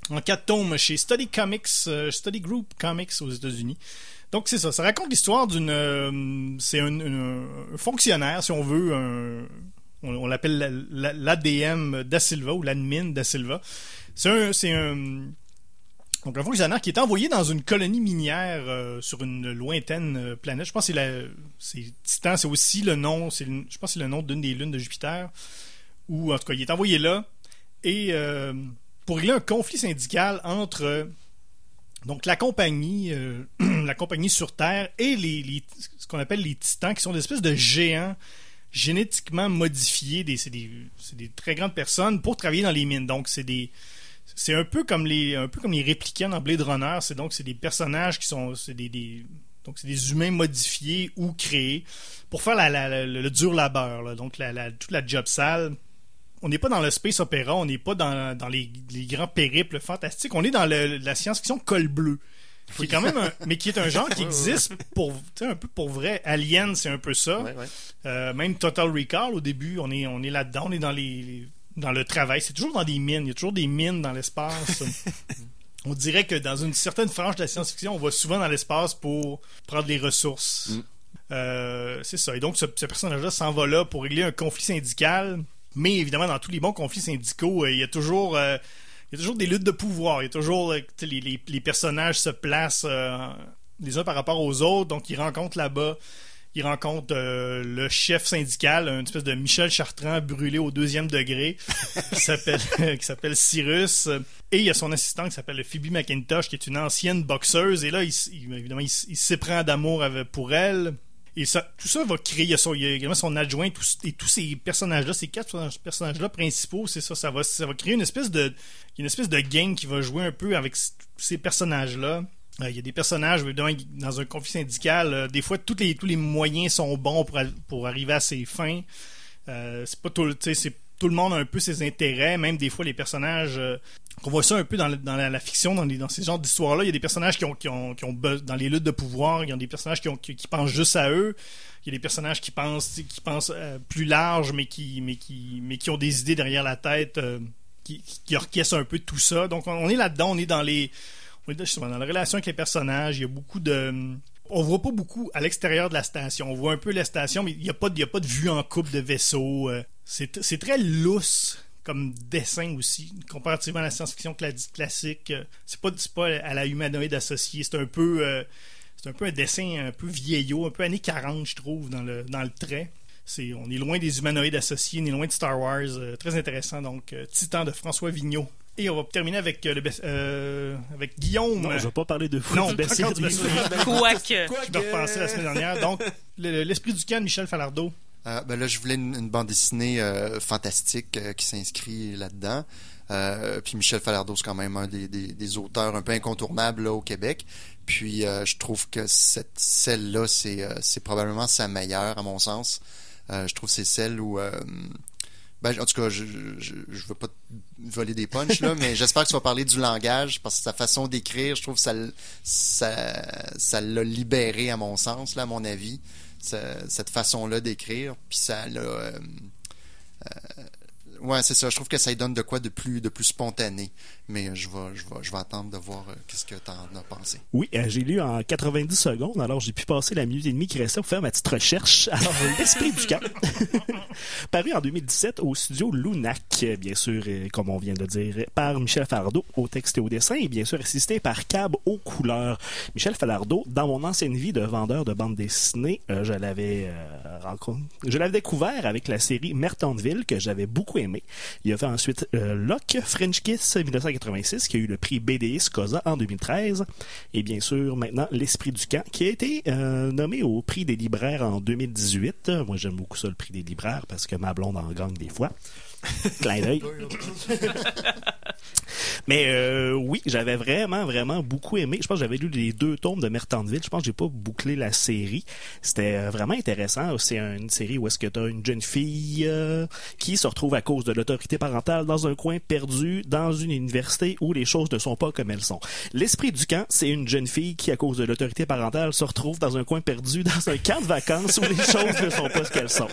en quatre tomes chez Study Comics, euh, Study Group Comics aux États-Unis. Donc c'est ça, ça raconte l'histoire d'une, euh, c'est un, fonctionnaire, si on veut, on, l'appelle la- la- l'ADM da Silva ou l'admin da Silva. C'est un, c'est un, Donc un fonctionnaire qui est envoyé dans une colonie minière euh, sur une lointaine planète. Je pense que c'est Titan, c'est aussi le nom, c'est je pense c'est le nom d'une des lunes de Jupiter. Ou en tout cas, il est envoyé là et pour régler un conflit syndical entre euh, donc la compagnie, euh, la compagnie sur Terre et les, ce qu'on appelle les Titans, qui sont des espèces de géants génétiquement modifiés. C'est, des, très grandes personnes pour travailler dans les mines. Donc c'est des c'est un peu comme les un peu comme les réplicants dans Blade Runner. C'est donc c'est des personnages qui sont c'est des, donc c'est des humains modifiés ou créés pour faire la- le, dur labeur. là. Donc toute la job sale. On n'est pas dans le space opéra, on n'est pas dans, dans les, les grands périples fantastiques. On est dans le- la science-fiction col bleu. Qui est quand même un- mais qui est un genre qui existe pour un peu pour vrai. Alien, c'est un peu ça. Ouais, ouais. Euh, même Total Recall, au début, on est, on est là-dedans, on est dans les dans le travail. C'est toujours dans des mines. Il y a toujours des mines dans l'espace. on dirait que dans une certaine frange de la science-fiction, on va souvent dans l'espace pour prendre les ressources. Mm. Euh, c'est ça. Et donc, ce, ce personnage-là s'en va là pour régler un conflit syndical. Mais évidemment, dans tous les bons conflits syndicaux, euh, il y a toujours. euh, il y a toujours des luttes de pouvoir. Il y a toujours euh, les, les- les personnages se placent euh, les uns par rapport aux autres. Donc, ils rencontrent là-bas il rencontre euh, le chef syndical, une espèce de Michel Chartrand brûlé au deuxième degré, qui s'appelle qui s'appelle Cyrus. Et il y a son assistant qui s'appelle Phoebe McIntosh, qui est une ancienne boxeuse. Et là, il, s- il- évidemment, il, s'éprend d'amour pour elle. Et tout ça va créer. Il y son, adjoint et tous ces personnages-là, ces quatre personnages- personnages-là principaux, c'est ça. Ça va, ça va créer une espèce de, une espèce de game qui va jouer un peu avec ces personnages-là. Euh, Il y a des personnages, dans un conflit syndical, euh, des fois, tous les, tous les moyens sont bons pour, pour arriver à ses fins. Euh, c'est pas tout, tout le monde a un peu ses intérêts, même des fois les personnages. euh, on voit ça un peu dans, la, fiction, dans, les, ces genres d'histoires-là. Il y a des personnages qui ont, qui dans les luttes de pouvoir, il y a des personnages qui, pensent juste à eux. Il y a des personnages qui pensent, qui pensent euh, plus large, mais qui, ont des idées derrière la tête, euh, qui, qui un peu tout ça. Donc on, est là-dedans, on est dans les, on est dans la relation avec les personnages. Il y a beaucoup de, on voit pas beaucoup à l'extérieur de la station. On voit un peu la station, mais il n'y a, pas de- vue en coupe de vaisseau. Euh, C'est très lousse comme dessin aussi, comparativement à la science-fiction cla- classique. C'est pas, pas à la humanoïde associée. C'est un peu... euh, un peu dessin un peu vieillot, un peu années 40, je trouve, dans le, dans le trait. On est loin des humanoïdes associés, on est loin de Star Wars. euh, très intéressant. Donc, Titan de François Vigneault. Et on va terminer avec, euh, le best- euh, avec Guillaume. Non, je vais pas parler de vous. Non, du encore livre. Quoique. Je me repensais la semaine dernière. Donc, le- l'esprit du de Michel Falardeau. Euh, ben là, je voulais une, une bande dessinée euh, fantastique euh, qui s'inscrit là-dedans. Euh, puis Michel Falardeau, c'est quand même un des, des- des auteurs un peu incontournables là, au Québec. Puis euh, je trouve que cette celle-là, c'est euh, c'est probablement sa meilleure, à mon sens. Euh, je trouve que c'est celle où... euh, ben, en tout cas, je, je veux pas te voler des punchs, là, mais j'espère que tu vas parler du langage, parce que sa façon d'écrire, je trouve que ça ça ça l'a libéré, à mon sens, là, à mon avis, ce- cette façon-là d'écrire. Puis ça l'a... euh, euh, ouais, c'est ça. Je trouve que ça lui donne de quoi de plus, de plus spontané. Mais je vais, je vais, je vais attendre de voir euh, qu'est-ce que tu en as pensé. Oui, euh, j'ai lu en 90 secondes, alors j'ai pu passer la minute et demie qui restait pour faire ma petite recherche. Alors, l'esprit du camp, paru en 2017 au studio Lunac, bien sûr, euh, comme on vient de dire, par Michel Falardeau au texte et au dessin, et bien sûr assisté par Cab aux couleurs. Michel Falardeau, dans mon ancienne vie de vendeur de bande dessinée, je l'avais rencontré, je l'avais découvert avec la série Mertonville que j'avais beaucoup aimé. Il a fait ensuite Locke, French Kiss 1986, qui a eu le prix BDS Cosa en 2013. Et bien sûr, maintenant, L'Esprit du Camp, qui a été euh, nommé au prix des libraires en 2018. Euh, Moi, j'aime beaucoup ça, le prix des libraires, parce que ma blonde en gagne des fois. Clin d'œil. Mais euh, oui, j'avais vraiment, vraiment beaucoup aimé. Je pense que j'avais lu les deux tomes de Mertonville. Je pense que j'ai pas bouclé la série. C'était euh, vraiment intéressant. C'est une série où est-ce que tu as une jeune fille euh, qui se retrouve à cause de l'autorité parentale dans un coin perdu dans une université où les choses ne sont pas comme elles sont. L'esprit du camp, c'est une jeune fille qui, à cause de l'autorité parentale, se retrouve dans un coin perdu dans un camp de vacances où les choses ne sont pas ce qu'elles sont.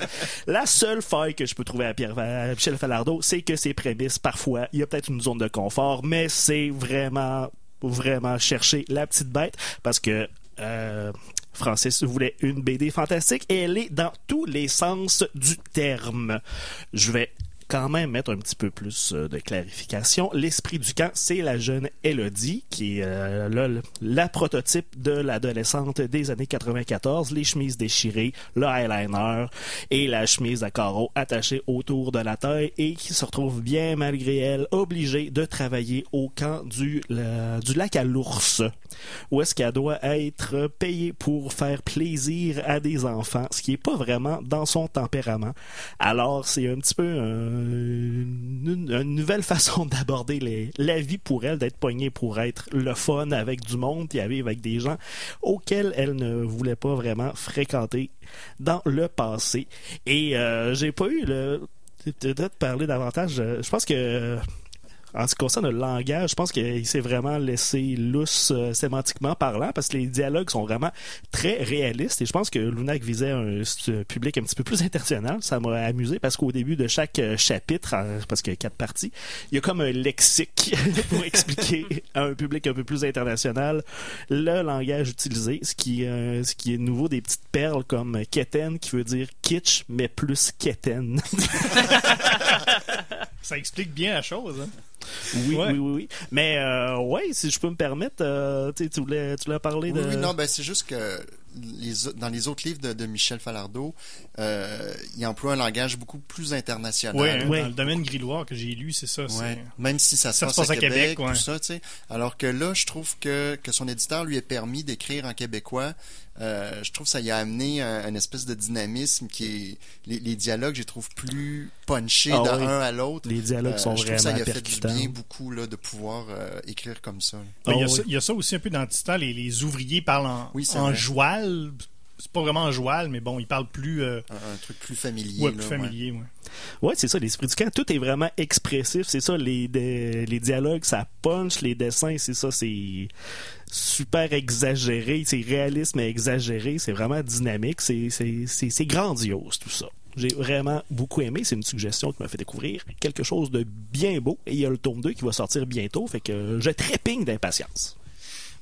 La seule faille que je peux trouver à, Pierre, à Michel Falardeau, c'est que ses prémices, parfois, il y a peut-être une zone de confort, mais c'est vraiment, vraiment chercher la petite bête parce que euh, Francis voulait une BD fantastique et elle est dans tous les sens du terme. Je vais quand même mettre un petit peu plus euh, de clarification. L'esprit du camp, c'est la jeune Elodie, qui est euh, le- la prototype de l'adolescente des années 94, les chemises déchirées, le eyeliner et la chemise à carreaux attachée autour de la taille et qui se retrouve bien malgré elle obligée de travailler au camp du lac à l'ours où est-ce qu'elle doit être payée pour faire plaisir à des enfants, ce qui est pas vraiment dans son tempérament. Alors, c'est un petit peu une, nouvelle façon d'aborder la vie pour elle, d'être poignée pour être le fun avec du monde, puis à avec des gens auxquels elle ne voulait pas vraiment fréquenter dans le passé. Et euh, j'ai pas eu le peut-être parler davantage. euh, Je pense que euh, en ce qui concerne le langage, je pense qu'il s'est vraiment laissé lousse euh, sémantiquement parlant parce que les dialogues sont vraiment très réalistes et je pense que Lunac visait un, un public un petit peu plus international. Ça m'a amusé parce qu'au début de chaque euh, chapitre, parce qu'il y a quatre parties, il y a comme un lexique pour expliquer à un public un peu plus international le langage utilisé, ce qui, euh, ce qui est nouveau des petites perles comme keten qui veut dire kitsch mais plus keten. Ça explique bien la chose. Hein? Oui, Ouais. oui, oui, oui. Mais euh, ouais, si je peux me permettre, euh, tu voulais, tu voulais parler Oui, de. oui, non, ben c'est juste que les, dans les autres livres de, de Michel Falardeau, euh, il emploie un langage beaucoup plus international. Ouais, hein, Ouais. dans le domaine grilloire que j'ai lu, c'est ça. Ouais. Même si ça se Ça passe, se passe à à Québec, Québec, tout ça, tu sais. Alors que là, je trouve que, que son éditeur lui a permis d'écrire en québécois. Euh, je trouve que ça y a amené un, une espèce de dynamisme qui est... Les, les dialogues, je les trouve plus punchés Ah d'un oui. à l'autre. Les dialogues Euh, sont je ça vraiment y a fait du percutants. Bien beaucoup là, de pouvoir euh, écrire comme ça. là. Ben, il, y a Oh, ça, oui. il y a ça aussi un peu dans Titan, les, les ouvriers parlent en, Oui, en joual. C'est pas vraiment en joual, mais bon, ils parlent plus, euh, Un, un truc plus familier. ouais, plus ouais. familier. ouais. Ouais, c'est ça, l'esprit du camp. Tout est vraiment expressif. C'est ça, les, les dialogues, ça punch. Les dessins, c'est ça, c'est super exagéré. C'est réaliste, mais exagéré. C'est vraiment dynamique. C'est, c'est, c'est, c'est grandiose, tout ça. J'ai vraiment beaucoup aimé. C'est une suggestion qui m'a fait découvrir quelque chose de bien beau. Et il y a le tome 2 qui va sortir bientôt. Fait que je trépigne d'impatience.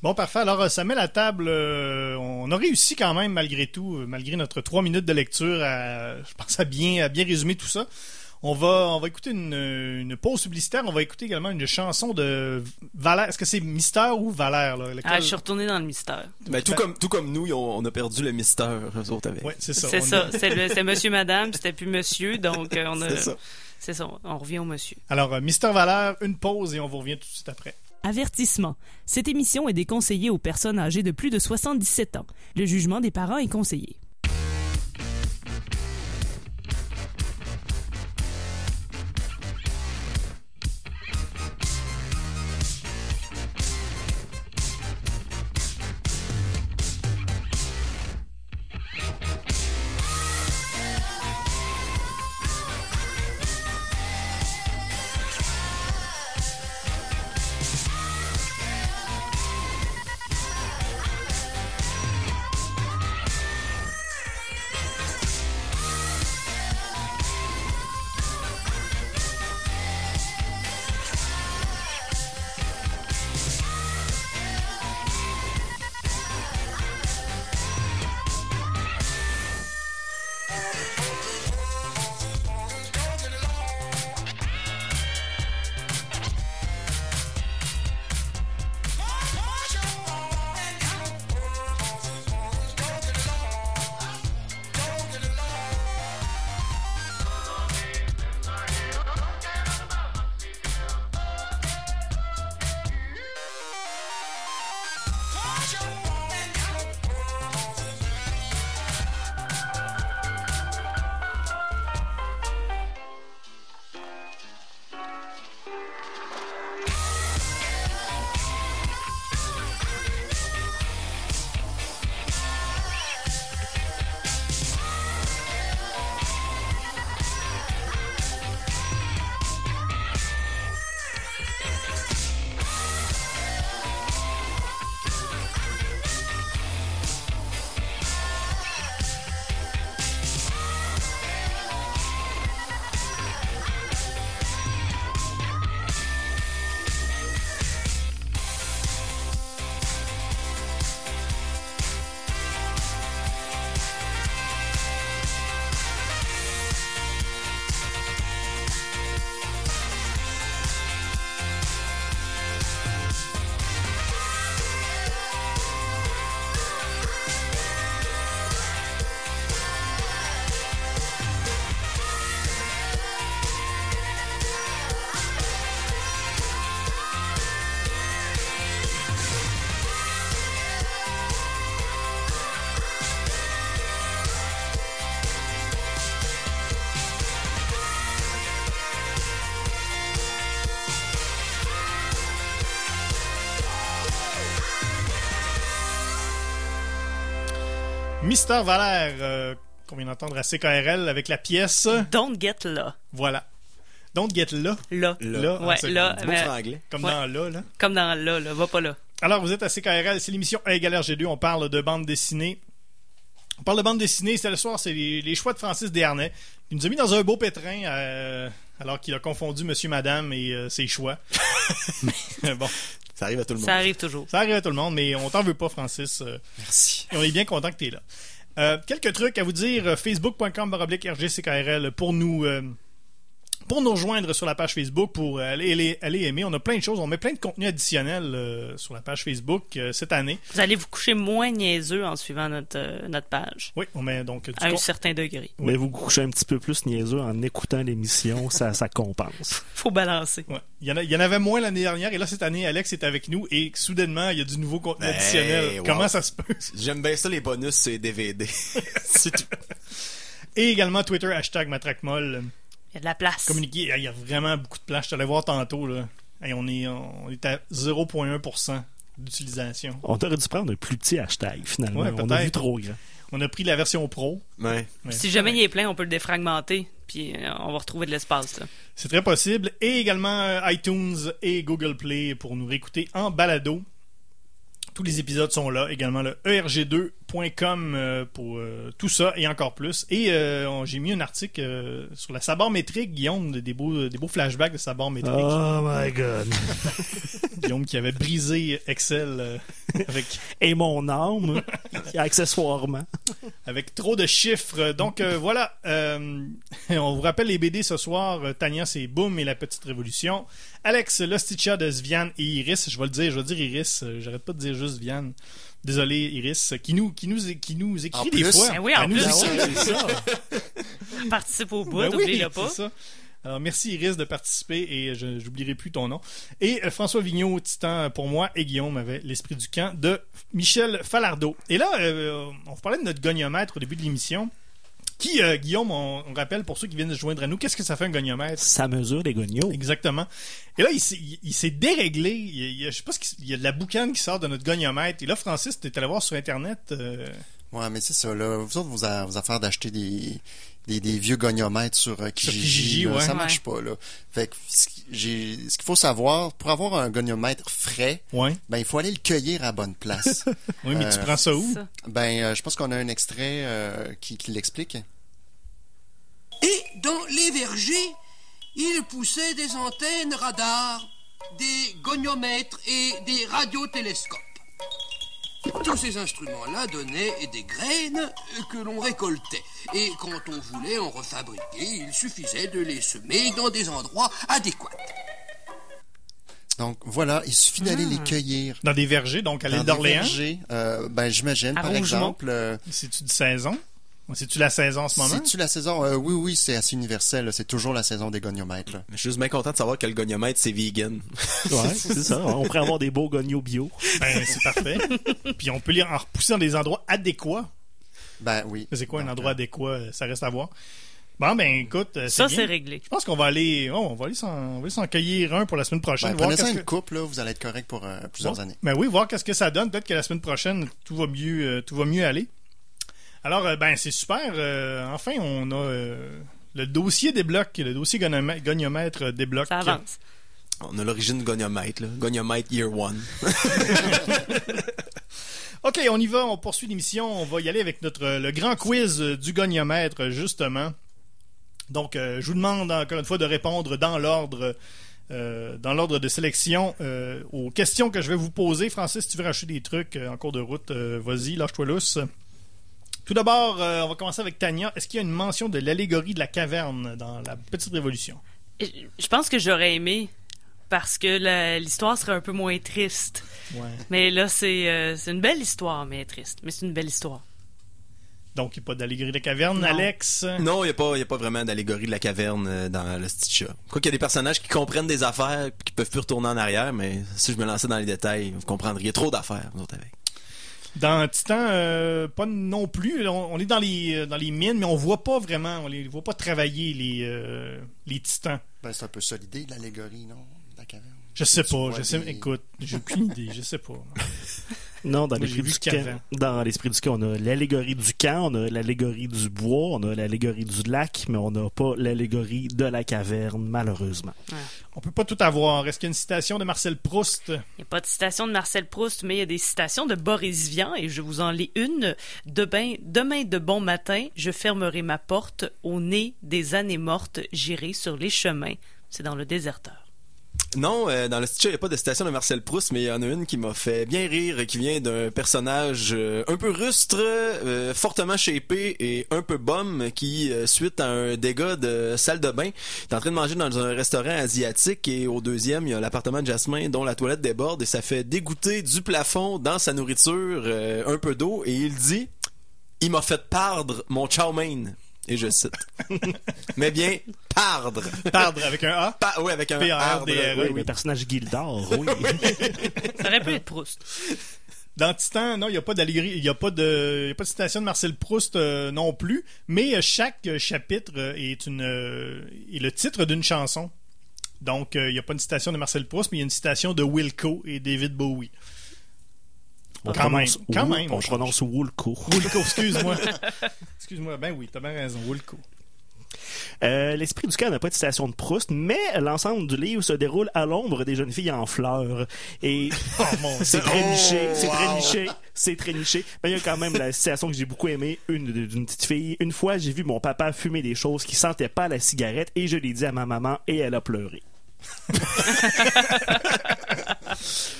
Bon, parfait. Alors, euh, ça met la table. euh, on a réussi quand même, malgré tout, euh, malgré notre trois minutes de lecture, je pense à bien résumer tout ça. On va, on va écouter une, une pause publicitaire. On va écouter également une chanson de Valère. Est-ce que c'est Mystère ou Valère? Là, Lequel- Ah, je suis retourné dans le mystère. Ben, tout, comme, tout comme nous, on a perdu le mystère, eux autres, avec. Ouais, c'est ça. C'est ça. C'est le- c'est monsieur, madame, c'était plus monsieur, donc euh, on a. C'est ça. C'est ça. On revient au monsieur. Alors, euh, Mystère Valère, une pause et on vous revient tout de suite après. Avertissement. Cette émission est déconseillée aux personnes âgées de plus de 77 ans. Le jugement des parents est conseillé. Mister Valère, euh, qu'on vient d'entendre à CKRL avec la pièce. Don't get là. Voilà. Don't get là. Là. Là. Ouais, Ah, là. Beau mais-. Comme Ouais. dans là, là. comme dans là, là. Va pas là. Alors, vous êtes à CKRL, c'est l'émission A égale RG2. On parle de bande dessinée. On parle de bande dessinée. C'était le soir, c'est les, les choix de Francis Desharnais. Il nous a mis dans un beau pétrin euh, alors qu'il a confondu monsieur, madame et euh, ses choix. Mais bon, Ça arrive à tout le monde. Ça arrive toujours. ça arrive à tout le monde, mais on t'en veut pas, Francis. Euh, Merci. Et on est bien content que tu es là. Euh, quelques trucs à vous dire. euh, Facebook.com RGCKRL pour nous, euh, pour nous rejoindre sur la page Facebook, pour aller, aller, aller aimer. On a plein de choses. On met plein de contenu additionnel euh, sur la page Facebook euh, cette année. Vous allez vous coucher moins niaiseux en suivant notre, euh, notre page. Oui, on met donc du À un certain degré. Mais vous couchez un petit peu plus niaiseux en écoutant l'émission, ça, ça compense. Faut balancer. Ouais. Il, y en a- il y en avait moins l'année dernière et là cette année Alex est avec nous et soudainement il y a du nouveau contenu Hey, additionnel. wow. Comment ça se peut? J'aime bien ça, les bonus, c'est DVD. c'est tout. Et également Twitter hashtag matraquemolle. Il y a de la place. Communiquer, il y a vraiment beaucoup de place. Je t'allais voir tantôt là. Hey, on est on est à 0.1% d'utilisation. On aurait dû prendre un plus petit hashtag, finalement. Ouais, on a vu trop grand. On a pris la version pro. Ouais. Ouais. Si jamais il est plein, on peut le défragmenter. Puis euh, on va retrouver de l'espace. là. C'est très possible. Et également euh, iTunes et Google Play pour nous réécouter en balado. Tous les épisodes sont là. Également le erg2.com euh, pour euh, tout ça et encore plus. Et euh, j'ai mis un article sur la sabormétrique, Guillaume, de- des beaux, des beaux flashbacks de sabormétrique. Oh my god. Guillaume qui avait brisé Excel avec, Et mon âme, accessoirement. avec trop de chiffres. Donc voilà, on vous rappelle les BD ce soir. Tania, c'est Boom et la Petite Révolution. Alex, l'Osticcia de Svian et Iris. Je vais le dire, je vais dire Iris. euh, J'arrête pas de dire juste Svian. Désolé, Iris. Qui nous, qui nous, qui nous écrit En des plus. fois. Ben oui, en Elle nous plus. écrit. C'est ça. Participe au bout, Ben oui, n'oublie-le pas. ça. Alors, merci Iris de participer et je j'oublierai plus ton nom. Et euh, François Vigneault, Titan pour moi, et Guillaume avait l'esprit du camp de Michel Falardeau. Et là, euh, on vous parlait de notre goniomètre au début de l'émission. Qui, euh, Guillaume, on, on rappelle pour ceux qui viennent de se joindre à nous, qu'est-ce que ça fait un goniomètre? Ça mesure les gognos. Exactement. Et là, il s'est, il, il s'est déréglé. Il, je sais pas ce qu'il- il y a de la boucane qui sort de notre goniomètre. Et là, Francis, tu es allé voir sur Internet. euh, Ouais, mais c'est ça, là. Vous autres, vos, a- vos affaires d'acheter des, des, des vieux goniomètres sur euh, Kijiji, Kijiji, là, ouais. ça marche pas, là. Fait que ce qui- j'ai- ce qu'il faut savoir, pour avoir un goniomètre frais, ouais. ben, il faut aller le cueillir à la bonne place. Oui, mais tu Euh, prends ça où? Ça. ben, euh, je pense qu'on a un extrait euh, qui, qui l'explique. Et dans les vergers, il poussait des antennes radars, des goniomètres et des radiotélescopes. Tous ces instruments-là donnaient des graines que l'on récoltait. Et quand on voulait en refabriquer, il suffisait de les semer dans des endroits adéquats. Donc, voilà, il suffit d'aller Ah. les cueillir. Dans des vergers, donc à Dans l'île des d'Orléans? vergers, euh, ben, j'imagine, par exemple, euh, C'est-tu de saison? C'est-tu la saison en ce moment? c'est-tu la saison? Euh, oui, oui, c'est assez universel, c'est toujours la saison des goniomètres, là. Je suis juste bien content de savoir que le goniomètre, c'est vegan. Ouais, c'est ça. On pourrait avoir des beaux gognos bio. Ben, c'est parfait. Puis on peut les en repousser dans des endroits adéquats. Ben, oui. C'est quoi un Donc, endroit euh, adéquat? euh, Ça reste à voir. Bon, ben, écoute. euh, Ça, c'est réglé. Je pense qu'on va aller, oh, on va aller s'en, cueillir un pour la semaine prochaine. Ben, prenez ça une que- coupe, là, vous allez être correct pour euh, plusieurs Bon. années. Ben oui, voir qu'est-ce que ça donne. Peut-être que la semaine prochaine, tout va mieux, euh, tout va mieux aller. Alors, euh, ben, c'est super. euh, enfin, on a euh, le dossier débloque, le dossier goniomètre, débloque. Ça avance. On a l'origine du goniomètre, là. Goniomètre Year One. OK, on y va, on poursuit l'émission. On va y aller avec notre le grand quiz du goniomètre, justement. Donc, euh, je vous demande encore une fois de répondre dans l'ordre euh, dans l'ordre de sélection euh, aux questions que je vais vous poser. Francis, si tu veux racheter des trucs euh, en cours de route, euh, vas-y, lâche-toi lousse. Tout d'abord, euh, on va commencer avec Tania. Est-ce qu'il y a une mention de l'allégorie de la caverne dans la Petite Révolution? Je pense que j'aurais aimé parce que l'histoire serait un peu moins triste. Ouais. Mais là, c'est euh, c'est une belle histoire, mais triste. Mais c'est une belle histoire. Donc, il n'y a pas d'allégorie de la caverne. Non. Alex? Non, il n'y a, pas- y a pas vraiment d'allégorie de la caverne euh, dans le Stitcha. Quoi qu'il y a des personnages qui comprennent des affaires et qui peuvent plus retourner en arrière, mais si je me lançais dans les détails, vous comprendriez trop d'affaires, vous autres, avec. Dans Titan, euh, pas non plus. On, on est dans les, euh, dans les mines, mais on voit pas vraiment, on les voit pas travailler, les, euh, les titans. Ben, c'est un peu ça l'idée de l'allégorie, non? La caverne. Je sais pas, je sais, des- écoute, j'ai aucune idée, je sais pas. Non, dans l'esprit du camp. Dans l'esprit du camp, on a l'allégorie du camp, on a l'allégorie du bois, on a l'allégorie du lac, mais on n'a pas l'allégorie de la caverne, malheureusement. On peut pas tout avoir. Est-ce qu'il y a une citation de Marcel Proust? Il n'y a pas de citation de Marcel Proust, mais il y a des citations de Boris Vian, et je vous en lis une. Demain, demain de bon matin, je fermerai ma porte. Au nez des années mortes, j'irai sur les chemins. C'est dans le déserteur. Non, euh, dans le stitch, il n'y a pas de citation de Marcel Proust, mais il y en a une qui m'a fait bien rire, qui vient d'un personnage euh, un peu rustre, euh, fortement shapé et un peu bum, qui, suite à un dégât de salle de bain, est en train de manger dans un restaurant asiatique et au deuxième, il y a l'appartement de Jasmin dont la toilette déborde et ça fait dégoûter du plafond dans sa nourriture un peu d'eau et il dit « Il m'a fait perdre mon chow mein ». Et je cite. mais bien, pardre. Pardre avec un A? Pa- oui, avec un P-A-R-D-R-E. ardre. Oui, Oui, le personnage Gildor, oui. Ça aurait pu être Proust. Dans Titan, non, il n'y a pas d'allégorie, il n'y a pas de, il y a pas de citation de Marcel Proust euh, non plus, mais euh, chaque euh, chapitre euh, est une, euh, est le titre d'une chanson. Donc, euh, il n'y a pas une citation de Marcel Proust, mais il y a une citation de Wilco et David Bowie. On Quand prononce même, quand même, On prononce Woolco. Wilco, excuse-moi. excuse-moi, ben oui, t'as bien raison, Wilco. Euh, L'esprit du camp n'a pas de citation de Proust, mais l'ensemble du livre se déroule à l'ombre des jeunes filles en fleurs. Et Oh mon c'est très niché, c'est wow. très niché, c'est très niché. Mais il y a quand même la citation que j'ai beaucoup aimée, une d'une petite fille. Une fois, j'ai vu mon papa fumer des choses qui sentaient pas la cigarette et je l'ai dit à ma maman et elle a pleuré.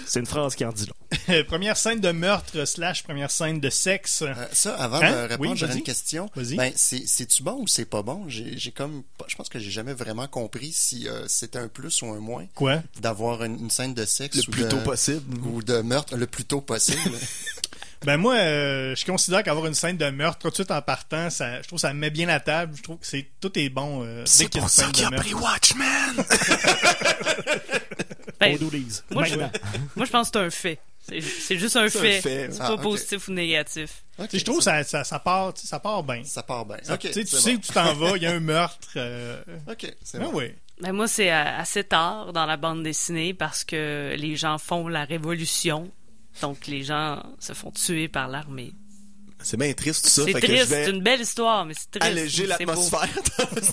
C'est une phrase qui en dit long. première scène de meurtre slash première scène de sexe. Euh, ça, avant Hein? de répondre, Oui, j'aurais une question. Vas-y. Ben, c'est- c'est-tu bon ou c'est pas bon? J'ai j'ai comme, je pense que j'ai jamais vraiment compris si euh, c'était un plus ou un moins Quoi? d'avoir une, une scène de sexe Le ou plus de, tôt possible. ou de meurtre le plus tôt possible. Ben moi, euh, je considère qu'avoir une scène de meurtre tout de suite en partant, ça, je trouve que ça met bien la table. Je trouve que c'est tout est bon. euh, dès C'est qu'il y a pour ça qu'il a pris Watchmen! Ben, On moi, je- Maintenant. moi, je pense que c'est un fait. C'est juste un fait. fait. C'est Ah, pas positif ou négatif. Je trouve que ça, ça, ça part, ça part bien. ça part bien. Tu sais, tu c'est sais bon. où tu t'en vas, il y a un meurtre. euh, Ok, c'est ben bon. oui. Ben moi, c'est à- assez tard dans la bande dessinée parce que les gens font la révolution. Donc, les gens se font tuer par l'armée. C'est bien triste tout ça. C'est triste, c'est une belle histoire, mais c'est triste. alléger l'atmosphère.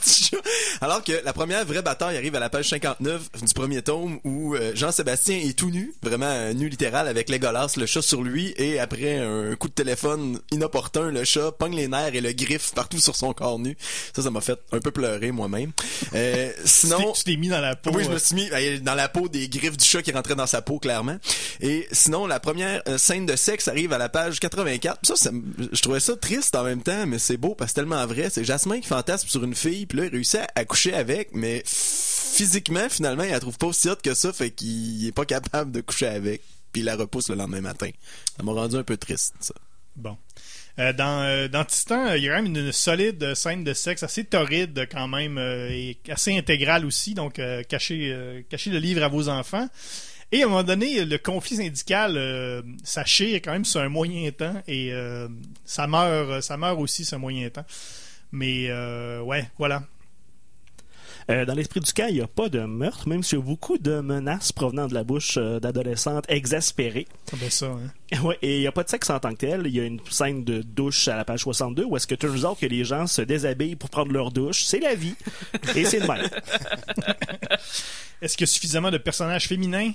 Alors que la première vraie bataille arrive à la page 59 du premier tome où euh, Jean-Sébastien est tout nu, vraiment euh, nu littéral avec Legolas, le chat sur lui et après un coup de téléphone inopportun, le chat pogne les nerfs et le griffe partout sur son corps nu. Ça, ça m'a fait un peu pleurer moi-même. Euh, sinon... tu t'es mis dans la peau. Oui, je me euh, suis mis euh, dans la peau des griffes du chat qui rentraient dans sa peau, clairement. Et sinon, la première scène de sexe arrive à la page 84. Ça, ça me- je trouvais ça triste en même temps, mais c'est beau parce que tellement vrai. C'est Jasmin qui fantasme sur une fille, puis là, il réussit à coucher avec, mais physiquement, finalement, il la trouve pas aussi hot que ça, fait qu'il est pas capable de coucher avec, puis il la repousse le lendemain matin. Ça m'a rendu un peu triste, ça. Bon. Euh, dans, euh, euh, il y a quand même une solide scène de sexe assez torride quand même euh, et assez intégrale aussi. Donc, cachez le livre à vos enfants. Et à un moment donné, le conflit syndical, euh, ça chire quand même sur un moyen temps et euh, ça meurt, ça meurt aussi un moyen temps. Mais euh, ouais, voilà. Euh, dans l'esprit du camp, il n'y a pas de meurtre, même s'il y a beaucoup de menaces provenant de la bouche euh, d'adolescentes exaspérées. Ah ben ça, hein. Ouais, et il n'y a pas de sexe en tant que tel. Il y a une scène de douche à la page 62 où est-ce que turns out que les gens se déshabillent pour prendre leur douche. C'est la vie. Et c'est le même. Est-ce qu'il y a suffisamment de personnages féminins?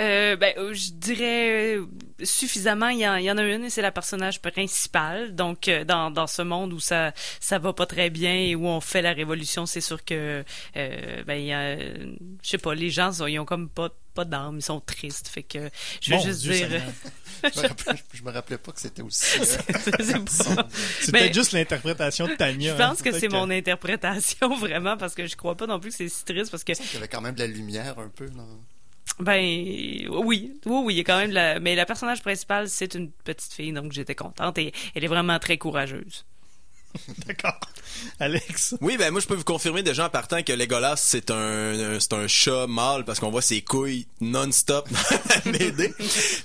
Euh, ben, euh, je dirais euh, suffisamment. Il y, en, a une et c'est la personnage principale. Donc, euh, dans, dans ce monde où ça ça va pas très bien et où on fait la révolution, c'est sûr que, ben, il y a, je sais pas, les gens, ils ont comme pas pas d'âme, ils sont tristes. Fait que je vais Mon juste Dieu dire. Je me rappelais, je me rappelais pas que c'était aussi. euh, c'est Mais- peut-être juste l'interprétation de Tania. Je pense hein. que c'est mon interprétation vraiment parce que je crois pas non plus que c'est si triste parce que Il y avait quand même de la lumière un peu. Non? Ben oui, oui, oui, il y a quand même la... mais la personnage principale c'est une petite fille donc j'étais contente et elle est vraiment très courageuse. D'accord. Alex. Oui, ben moi je peux vous confirmer déjà en partant que Legolas c'est un, c'est un chat mâle parce qu'on voit ses couilles non-stop.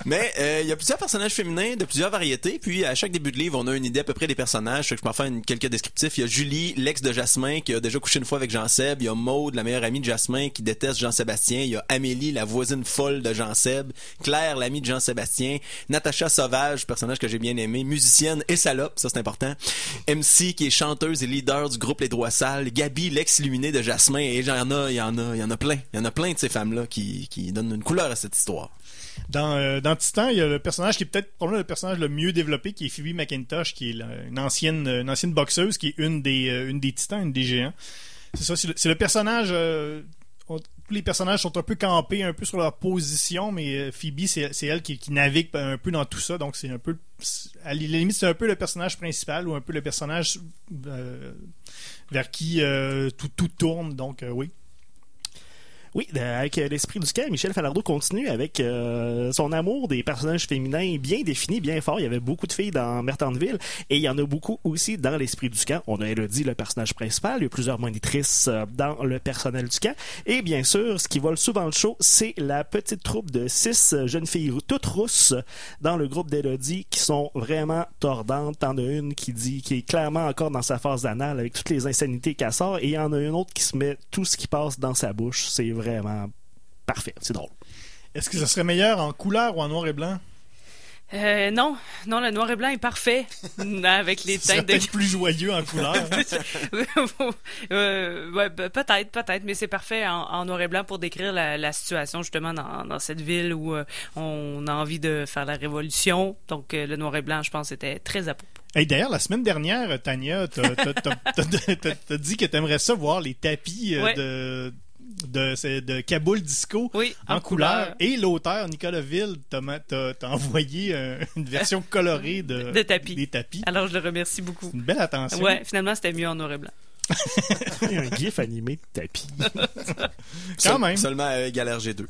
Mais euh, il y a plusieurs personnages féminins de plusieurs variétés. Puis à chaque début de livre, on a une idée à peu près des personnages. Que je peux en faire une- quelques descriptifs. Il y a Julie, l'ex de Jasmin, qui a déjà couché une fois avec Jean-Seb. Il y a Maude, la meilleure amie de Jasmin, qui déteste Jean-Sébastien. Il y a Amélie, la voisine folle de Jean-Seb. Claire, l'amie de Jean-Sébastien. Natacha Sauvage, personnage que j'ai bien aimé. Musicienne et salope, ça c'est important. MC, qui est chanteuse et leader du groupe Les Droits Sales. Gabi, l'ex-illuminée de Jasmin. Et a, il y en a, il y en a plein. Il y en a plein de ces femmes-là qui, donnent une couleur à cette histoire. Dans, euh, dans Titan, il y a le personnage qui est peut-être probablement le personnage le mieux développé, qui est Phoebe McIntosh, qui est la- une ancienne, euh, une ancienne boxeuse, qui est une des, euh, une des Titans, une des géants. C'est ça, c'est le, personnage. on- tous les personnages sont un peu campés, un peu sur leur position, mais euh, Phoebe, c'est elle qui, navigue un peu dans tout ça, donc c'est un peu. À la limite, c'est un peu le personnage principal ou un peu le personnage euh, vers qui euh, tout, tout tourne, donc oui. Oui, avec euh, l'esprit du camp, Michel Falardeau continue avec euh, son amour des personnages féminins bien définis, bien fort. Il y avait beaucoup de filles dans Mertanville et il y en a beaucoup aussi dans l'esprit du camp. On a Elodie, le personnage principal. Il y a plusieurs monitrices euh, dans le personnel du camp. Et bien sûr, ce qui vole souvent le show, c'est la petite troupe de six jeunes filles toutes rousses dans le groupe d'Elodie qui sont vraiment tordantes. T'en as une qui dit, qui est clairement encore dans sa phase anale avec toutes les insanités qu'elle sort et il y en a une autre qui se met tout ce qui passe dans sa bouche. Vraiment parfait. C'est drôle. Est-ce que ça serait meilleur en couleur ou en noir et blanc? Euh, non, non, le noir et blanc est parfait avec les teintes de peut-être plus joyeux en couleur. euh, ouais, peut-être, peut-être, mais c'est parfait en, en noir et blanc pour décrire la, la situation justement dans, dans cette ville où euh, on a envie de faire la révolution. Donc euh, le noir et blanc, je pense, était très à propos. Hey, D'ailleurs, la semaine dernière, Tania, t'as dit que t'aimerais ça voir les tapis euh, Ouais. de, de, de Kaboul Disco Oui, en, couleur. Et l'auteur, Nicolas Ville, t'a envoyé euh, une version colorée de, De tapis. des tapis. Alors je le remercie beaucoup. Une belle attention. Ouais, finalement c'était mieux en noir et blanc. Il y a un gif animé de tapis. Quand même. Seulement avec Galère G2.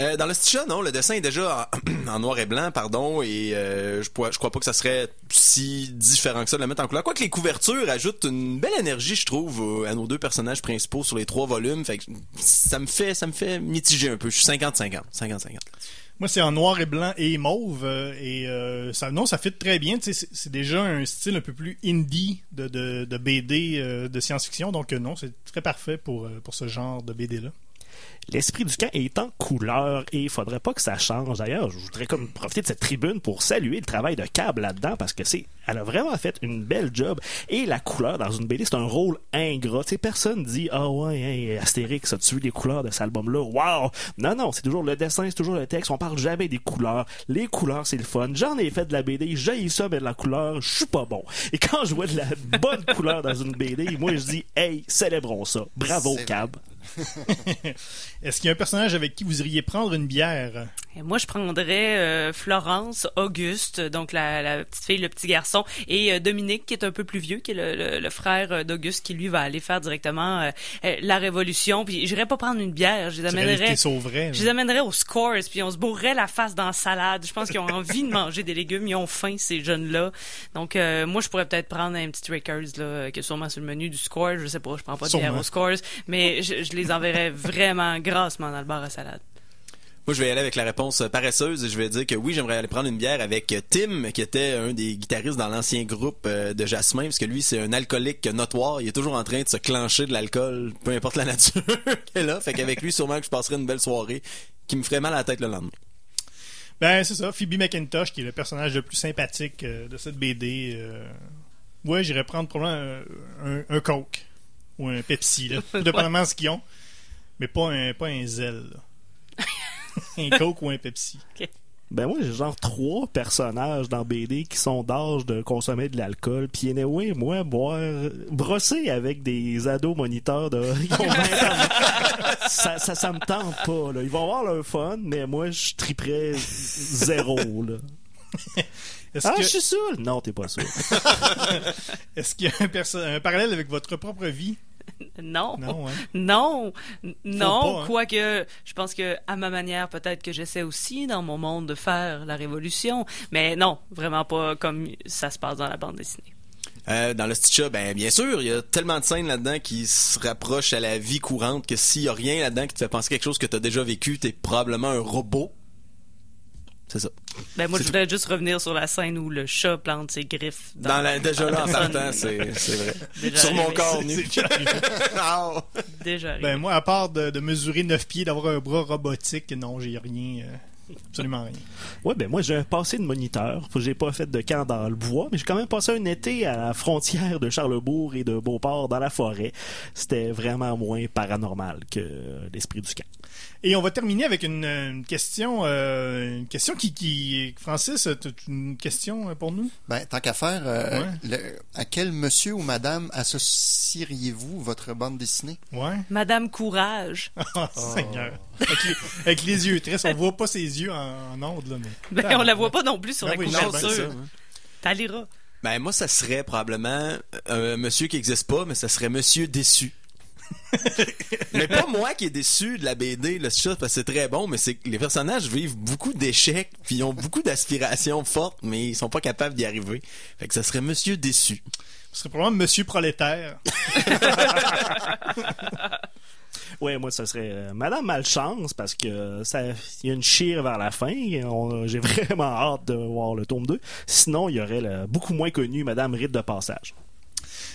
Euh, dans le Stitcha, non, le dessin est déjà en, noir et blanc, pardon, et euh, je, crois- pas que ça serait si différent que ça de le mettre en couleur. Quoique les couvertures ajoutent une belle énergie, je trouve, à nos deux personnages principaux sur les trois volumes. Fait que ça me fait, ça me fait mitiger un peu. Je suis 50-50. 50-50. Moi, c'est en noir et blanc et mauve. euh, et euh, non, ça fit très bien. C'est déjà un style un peu plus indie de, de, BD euh, de science-fiction. Donc, non, c'est très parfait pour ce genre de BD-là. L'esprit du camp est en couleur et il faudrait pas que ça change. D'ailleurs, je voudrais comme profiter de cette tribune pour saluer le travail de Cab là-dedans parce que c'est, elle a vraiment fait une belle job. Et la couleur dans une BD, c'est un rôle ingrat. Tu sais, personne dit, ah ouais, hey, Astérix, as-tu vu les couleurs de cet album-là? Wow! Non, non, c'est toujours le dessin, c'est toujours le texte. On parle jamais des couleurs. Les couleurs, c'est le fun. J'en ai fait de la BD, j'ai ça, mais de la couleur, je suis pas bon. Et quand je vois de la bonne couleur dans une BD, moi, je dis, hey, célébrons ça. Bravo, Cab. Est-ce qu'il y a un personnage avec qui vous iriez prendre une bière? Et moi, je prendrais euh, Florence, Auguste, donc la, la petite fille, le petit garçon, et euh, Dominique, qui est un peu plus vieux, qui est le, le- le frère euh, d'Auguste, qui lui va aller faire directement euh, la révolution. Puis j'irais pas prendre une bière, je les amènerais. qu'ils sauveraient, Je les amènerais aux scores, puis on se bourrerait la face dans la salade. Je pense qu'ils ont envie de manger des légumes, ils ont faim ces jeunes-là. Donc moi, je pourrais peut-être prendre un petit Rickers là, qui est sûrement sur le menu du score. Je sais pas, je prends pas de bière aux scores, mais je, je les enverrais vraiment grassement dans le bar à salade. Moi, je vais y aller avec la réponse paresseuse et je vais dire que oui, j'aimerais aller prendre une bière avec Tim, qui était un des guitaristes dans l'ancien groupe euh, de Jasmin, parce que lui, c'est un alcoolique notoire. Il est toujours en train de se clencher de l'alcool, peu importe la nature qu'elle a. Fait qu'avec lui, sûrement que je passerai une belle soirée qui me ferait mal à la tête le lendemain. Ben, c'est ça. Phoebe McIntosh, qui est le personnage le plus sympathique euh, de cette BD. euh, Ouais, j'irais prendre probablement un, un- un Coke ou un Pepsi, là, dépendamment de ce qu'ils ont. Mais pas un, pas un Zell. là. un Coke ou un Pepsi. Ben moi, j'ai genre trois personnages dans BD qui sont d'âge de consommer de l'alcool. Puis anyway, moi, boire, brosser avec des ados moniteurs de qui ont 20 ans, ça, ça, ça me tente pas. Là. Ils vont avoir leur fun, mais moi, je triperais zéro. Là. Est-ce Ah, que- je suis saoul! Non, t'es pas saoul. est-ce qu'il y a un, perso- un parallèle avec votre propre vie? Non. Non, hein? Non, non, pas, hein? quoique je pense que à ma manière peut-être que j'essaie aussi dans mon monde de faire la révolution, mais non, vraiment pas comme ça se passe dans la bande dessinée. Euh, dans le Stitcha, ben bien sûr, il y a tellement de scènes là-dedans qui se rapprochent à la vie courante que s'il y a rien là-dedans qui te fait penser quelque chose que tu as déjà vécu, t'es probablement un robot. C'est ça. Ben, moi, je voudrais juste revenir sur la scène où le chat plante ses griffes. Dans la, déjà là, en partant, c'est c'est vrai. Déjà Sur mon corps C'est nu. déjà arrivé. Déjà arrivé. Ben, moi, à part de, de mesurer 9 pieds, d'avoir un bras robotique, non, j'ai rien. euh, absolument rien. Ouais, ben moi, j'ai un passé de moniteur. J'ai pas fait de camp dans le bois, mais j'ai quand même passé un été à la frontière de Charlebourg et de Beauport dans la forêt. C'était vraiment moins paranormal que l'esprit du camp. Et on va terminer avec une, une question, euh, une question qui, qui, Francis, une question euh, pour nous? Ben, tant qu'à faire, euh, Ouais. le- à quel monsieur ou madame associeriez-vous votre bande dessinée? Ouais. Madame Courage. Oh, Seigneur. Avec les, avec les yeux tristes, on voit pas ses yeux en, en ondes, là, mais. Ben, on la voit pas non plus sur Ben la oui, couverture. hein. T'as liras. Ben moi, ça serait probablement un monsieur qui existe pas, mais ça serait Monsieur déçu. mais pas moi qui est déçu de la BD, le chat, parce que c'est très bon, mais c'est que les personnages vivent beaucoup d'échecs, puis ils ont beaucoup d'aspirations fortes, mais ils sont pas capables d'y arriver. Fait que ça serait Monsieur déçu. Ce serait probablement Monsieur Prolétaire. Ouais, moi, ça serait euh, Madame Malchance, parce que euh, ça, il y a une chire vers la fin. J'ai vraiment hâte de voir le tome 2. Sinon, il y aurait la beaucoup moins connue Madame Rite de Passage.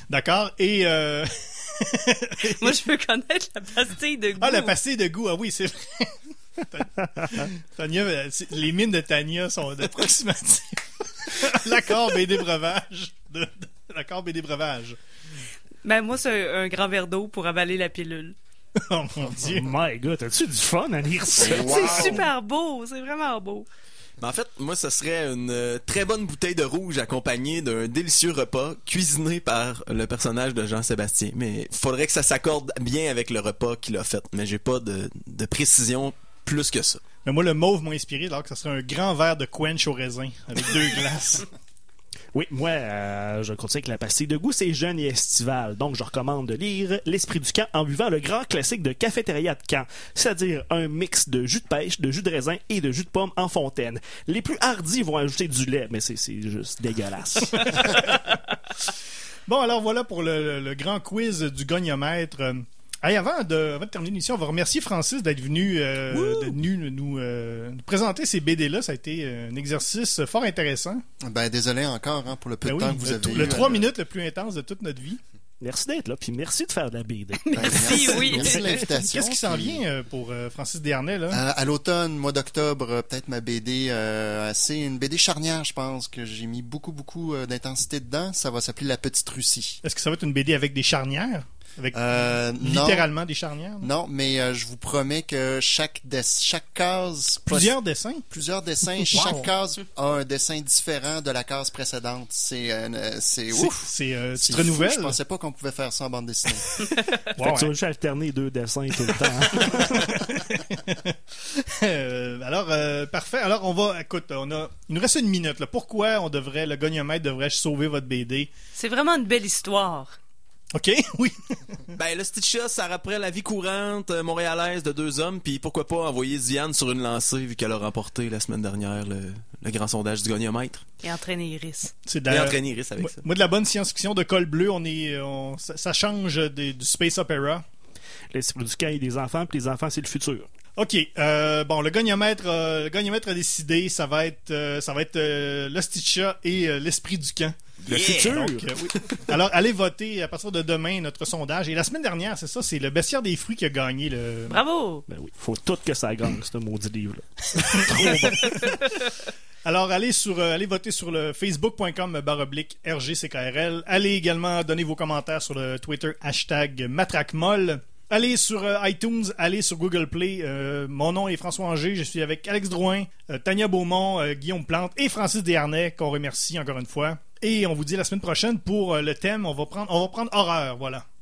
D'accord. Et. Euh... Moi, je veux connaître la pastille de goût. Ah, la pastille de goût. Ah oui, c'est vrai. Tania, euh, les mines de Tania sont approximatives. L'accord BD breuvage. De, de- L'accord BD breuvage. Ben, moi, c'est un, un grand verre d'eau pour avaler la pilule. Oh mon dieu. Oh my god, t'as-tu du fun à lire ça? C'est super beau. C'est vraiment beau. Mais en fait, moi, ce serait une euh, très bonne bouteille de rouge accompagnée d'un délicieux repas cuisiné par le personnage de Jean-Sébastien. Mais faudrait que ça s'accorde bien avec le repas qu'il a fait. Mais j'ai pas de, de précision plus que ça. Mais moi, le mauve m'a inspiré, alors que ça serait un grand verre de quench au raisin avec deux glaces. Oui, moi, euh, je continue avec la pastille de goût, c'est jeune et estival. Donc, je recommande de lire L'Esprit du camp en buvant le grand classique de cafétéria de camp, c'est-à-dire un mix de jus de pêche, de jus de raisin et de jus de pomme en fontaine. Les plus hardis vont ajouter du lait, mais c'est juste dégueulasse. Bon, alors voilà pour le, le- le grand quiz du goniomètre. Hey, avant, de, avant de terminer l'émission, on va remercier Francis d'être venu, euh, d'être venu nous, euh, nous présenter ces BD-là. Ça a été euh, un exercice fort intéressant. Ben, désolé encore hein, pour le peu Ben de oui, temps que vous le, avez eu. le 3 minutes le plus intense de toute notre vie. merci d'être là, puis merci de faire de la BD. ben, merci, oui. merci de l'invitation. Qu'est-ce qui s'en vient euh, pour euh, Francis Desharnais, là? euh, à l'automne, mois d'octobre, peut-être ma BD euh, assez une BD charnière, je pense que j'ai mis beaucoup beaucoup d'intensité dedans. Ça va s'appeler La Petite Russie. Est-ce que ça va être une BD avec des charnières? Avec Euh, non, littéralement des charnières? non? non, mais euh, je vous promets que chaque des- chaque case Plusieurs dessins? plusieurs dessins, chaque case a un dessin différent de la case précédente. C'est euh, c'est ouf. C'est euh, tu te renouvelles? Je pensais pas qu'on pouvait faire ça en bande dessinée. Fait que tu vas juste alterner deux dessins tout le temps. Euh, alors, euh, parfait. Alors, on va, écoute, on a, il nous reste une minute. Là. Pourquoi on devrait, le goniomètre devrait sauver votre BD? C'est vraiment une belle histoire. OK? Oui. Ben, le Stitcha, ça rappelait la vie courante euh, montréalaise de deux hommes, puis pourquoi pas envoyer Diane sur une lancée, vu qu'elle a remporté la semaine dernière le, le grand sondage du goniomètre. Et entraîner Iris. C'est Et entraîner Iris avec moi, ça. moi, de la bonne science-fiction de col bleu, on est, on- ça, ça change des- du space opera. L'Esprit du camp et des enfants, puis les enfants, c'est le futur. OK. euh, bon, le goniomètre, euh, le goniomètre a décidé, ça va être, euh, ça va être euh, le Stitcha et euh, l'esprit du camp. Le futur! Donc, euh, oui. Alors, allez voter à partir de demain notre sondage. Et la semaine dernière, c'est ça, c'est le bestiaire des fruits qui a gagné le. Bravo! Ben oui, faut tout que ça gagne, ce maudit livre-là. Alors, allez sur, euh, allez voter sur le facebook.com baroblique RGCKRL. Allez également donner vos commentaires sur le Twitter hashtag matraquemolle. Allez sur euh, iTunes, allez sur Google Play. Euh, mon nom est François Anger. Je suis avec Alex Drouin, euh, Tania Beaumont, euh, Guillaume Plante et Francis Desharnais, qu'on remercie encore une fois. Et on vous dit la semaine prochaine pour euh, le thème. On va prendre, on va prendre horreur, voilà.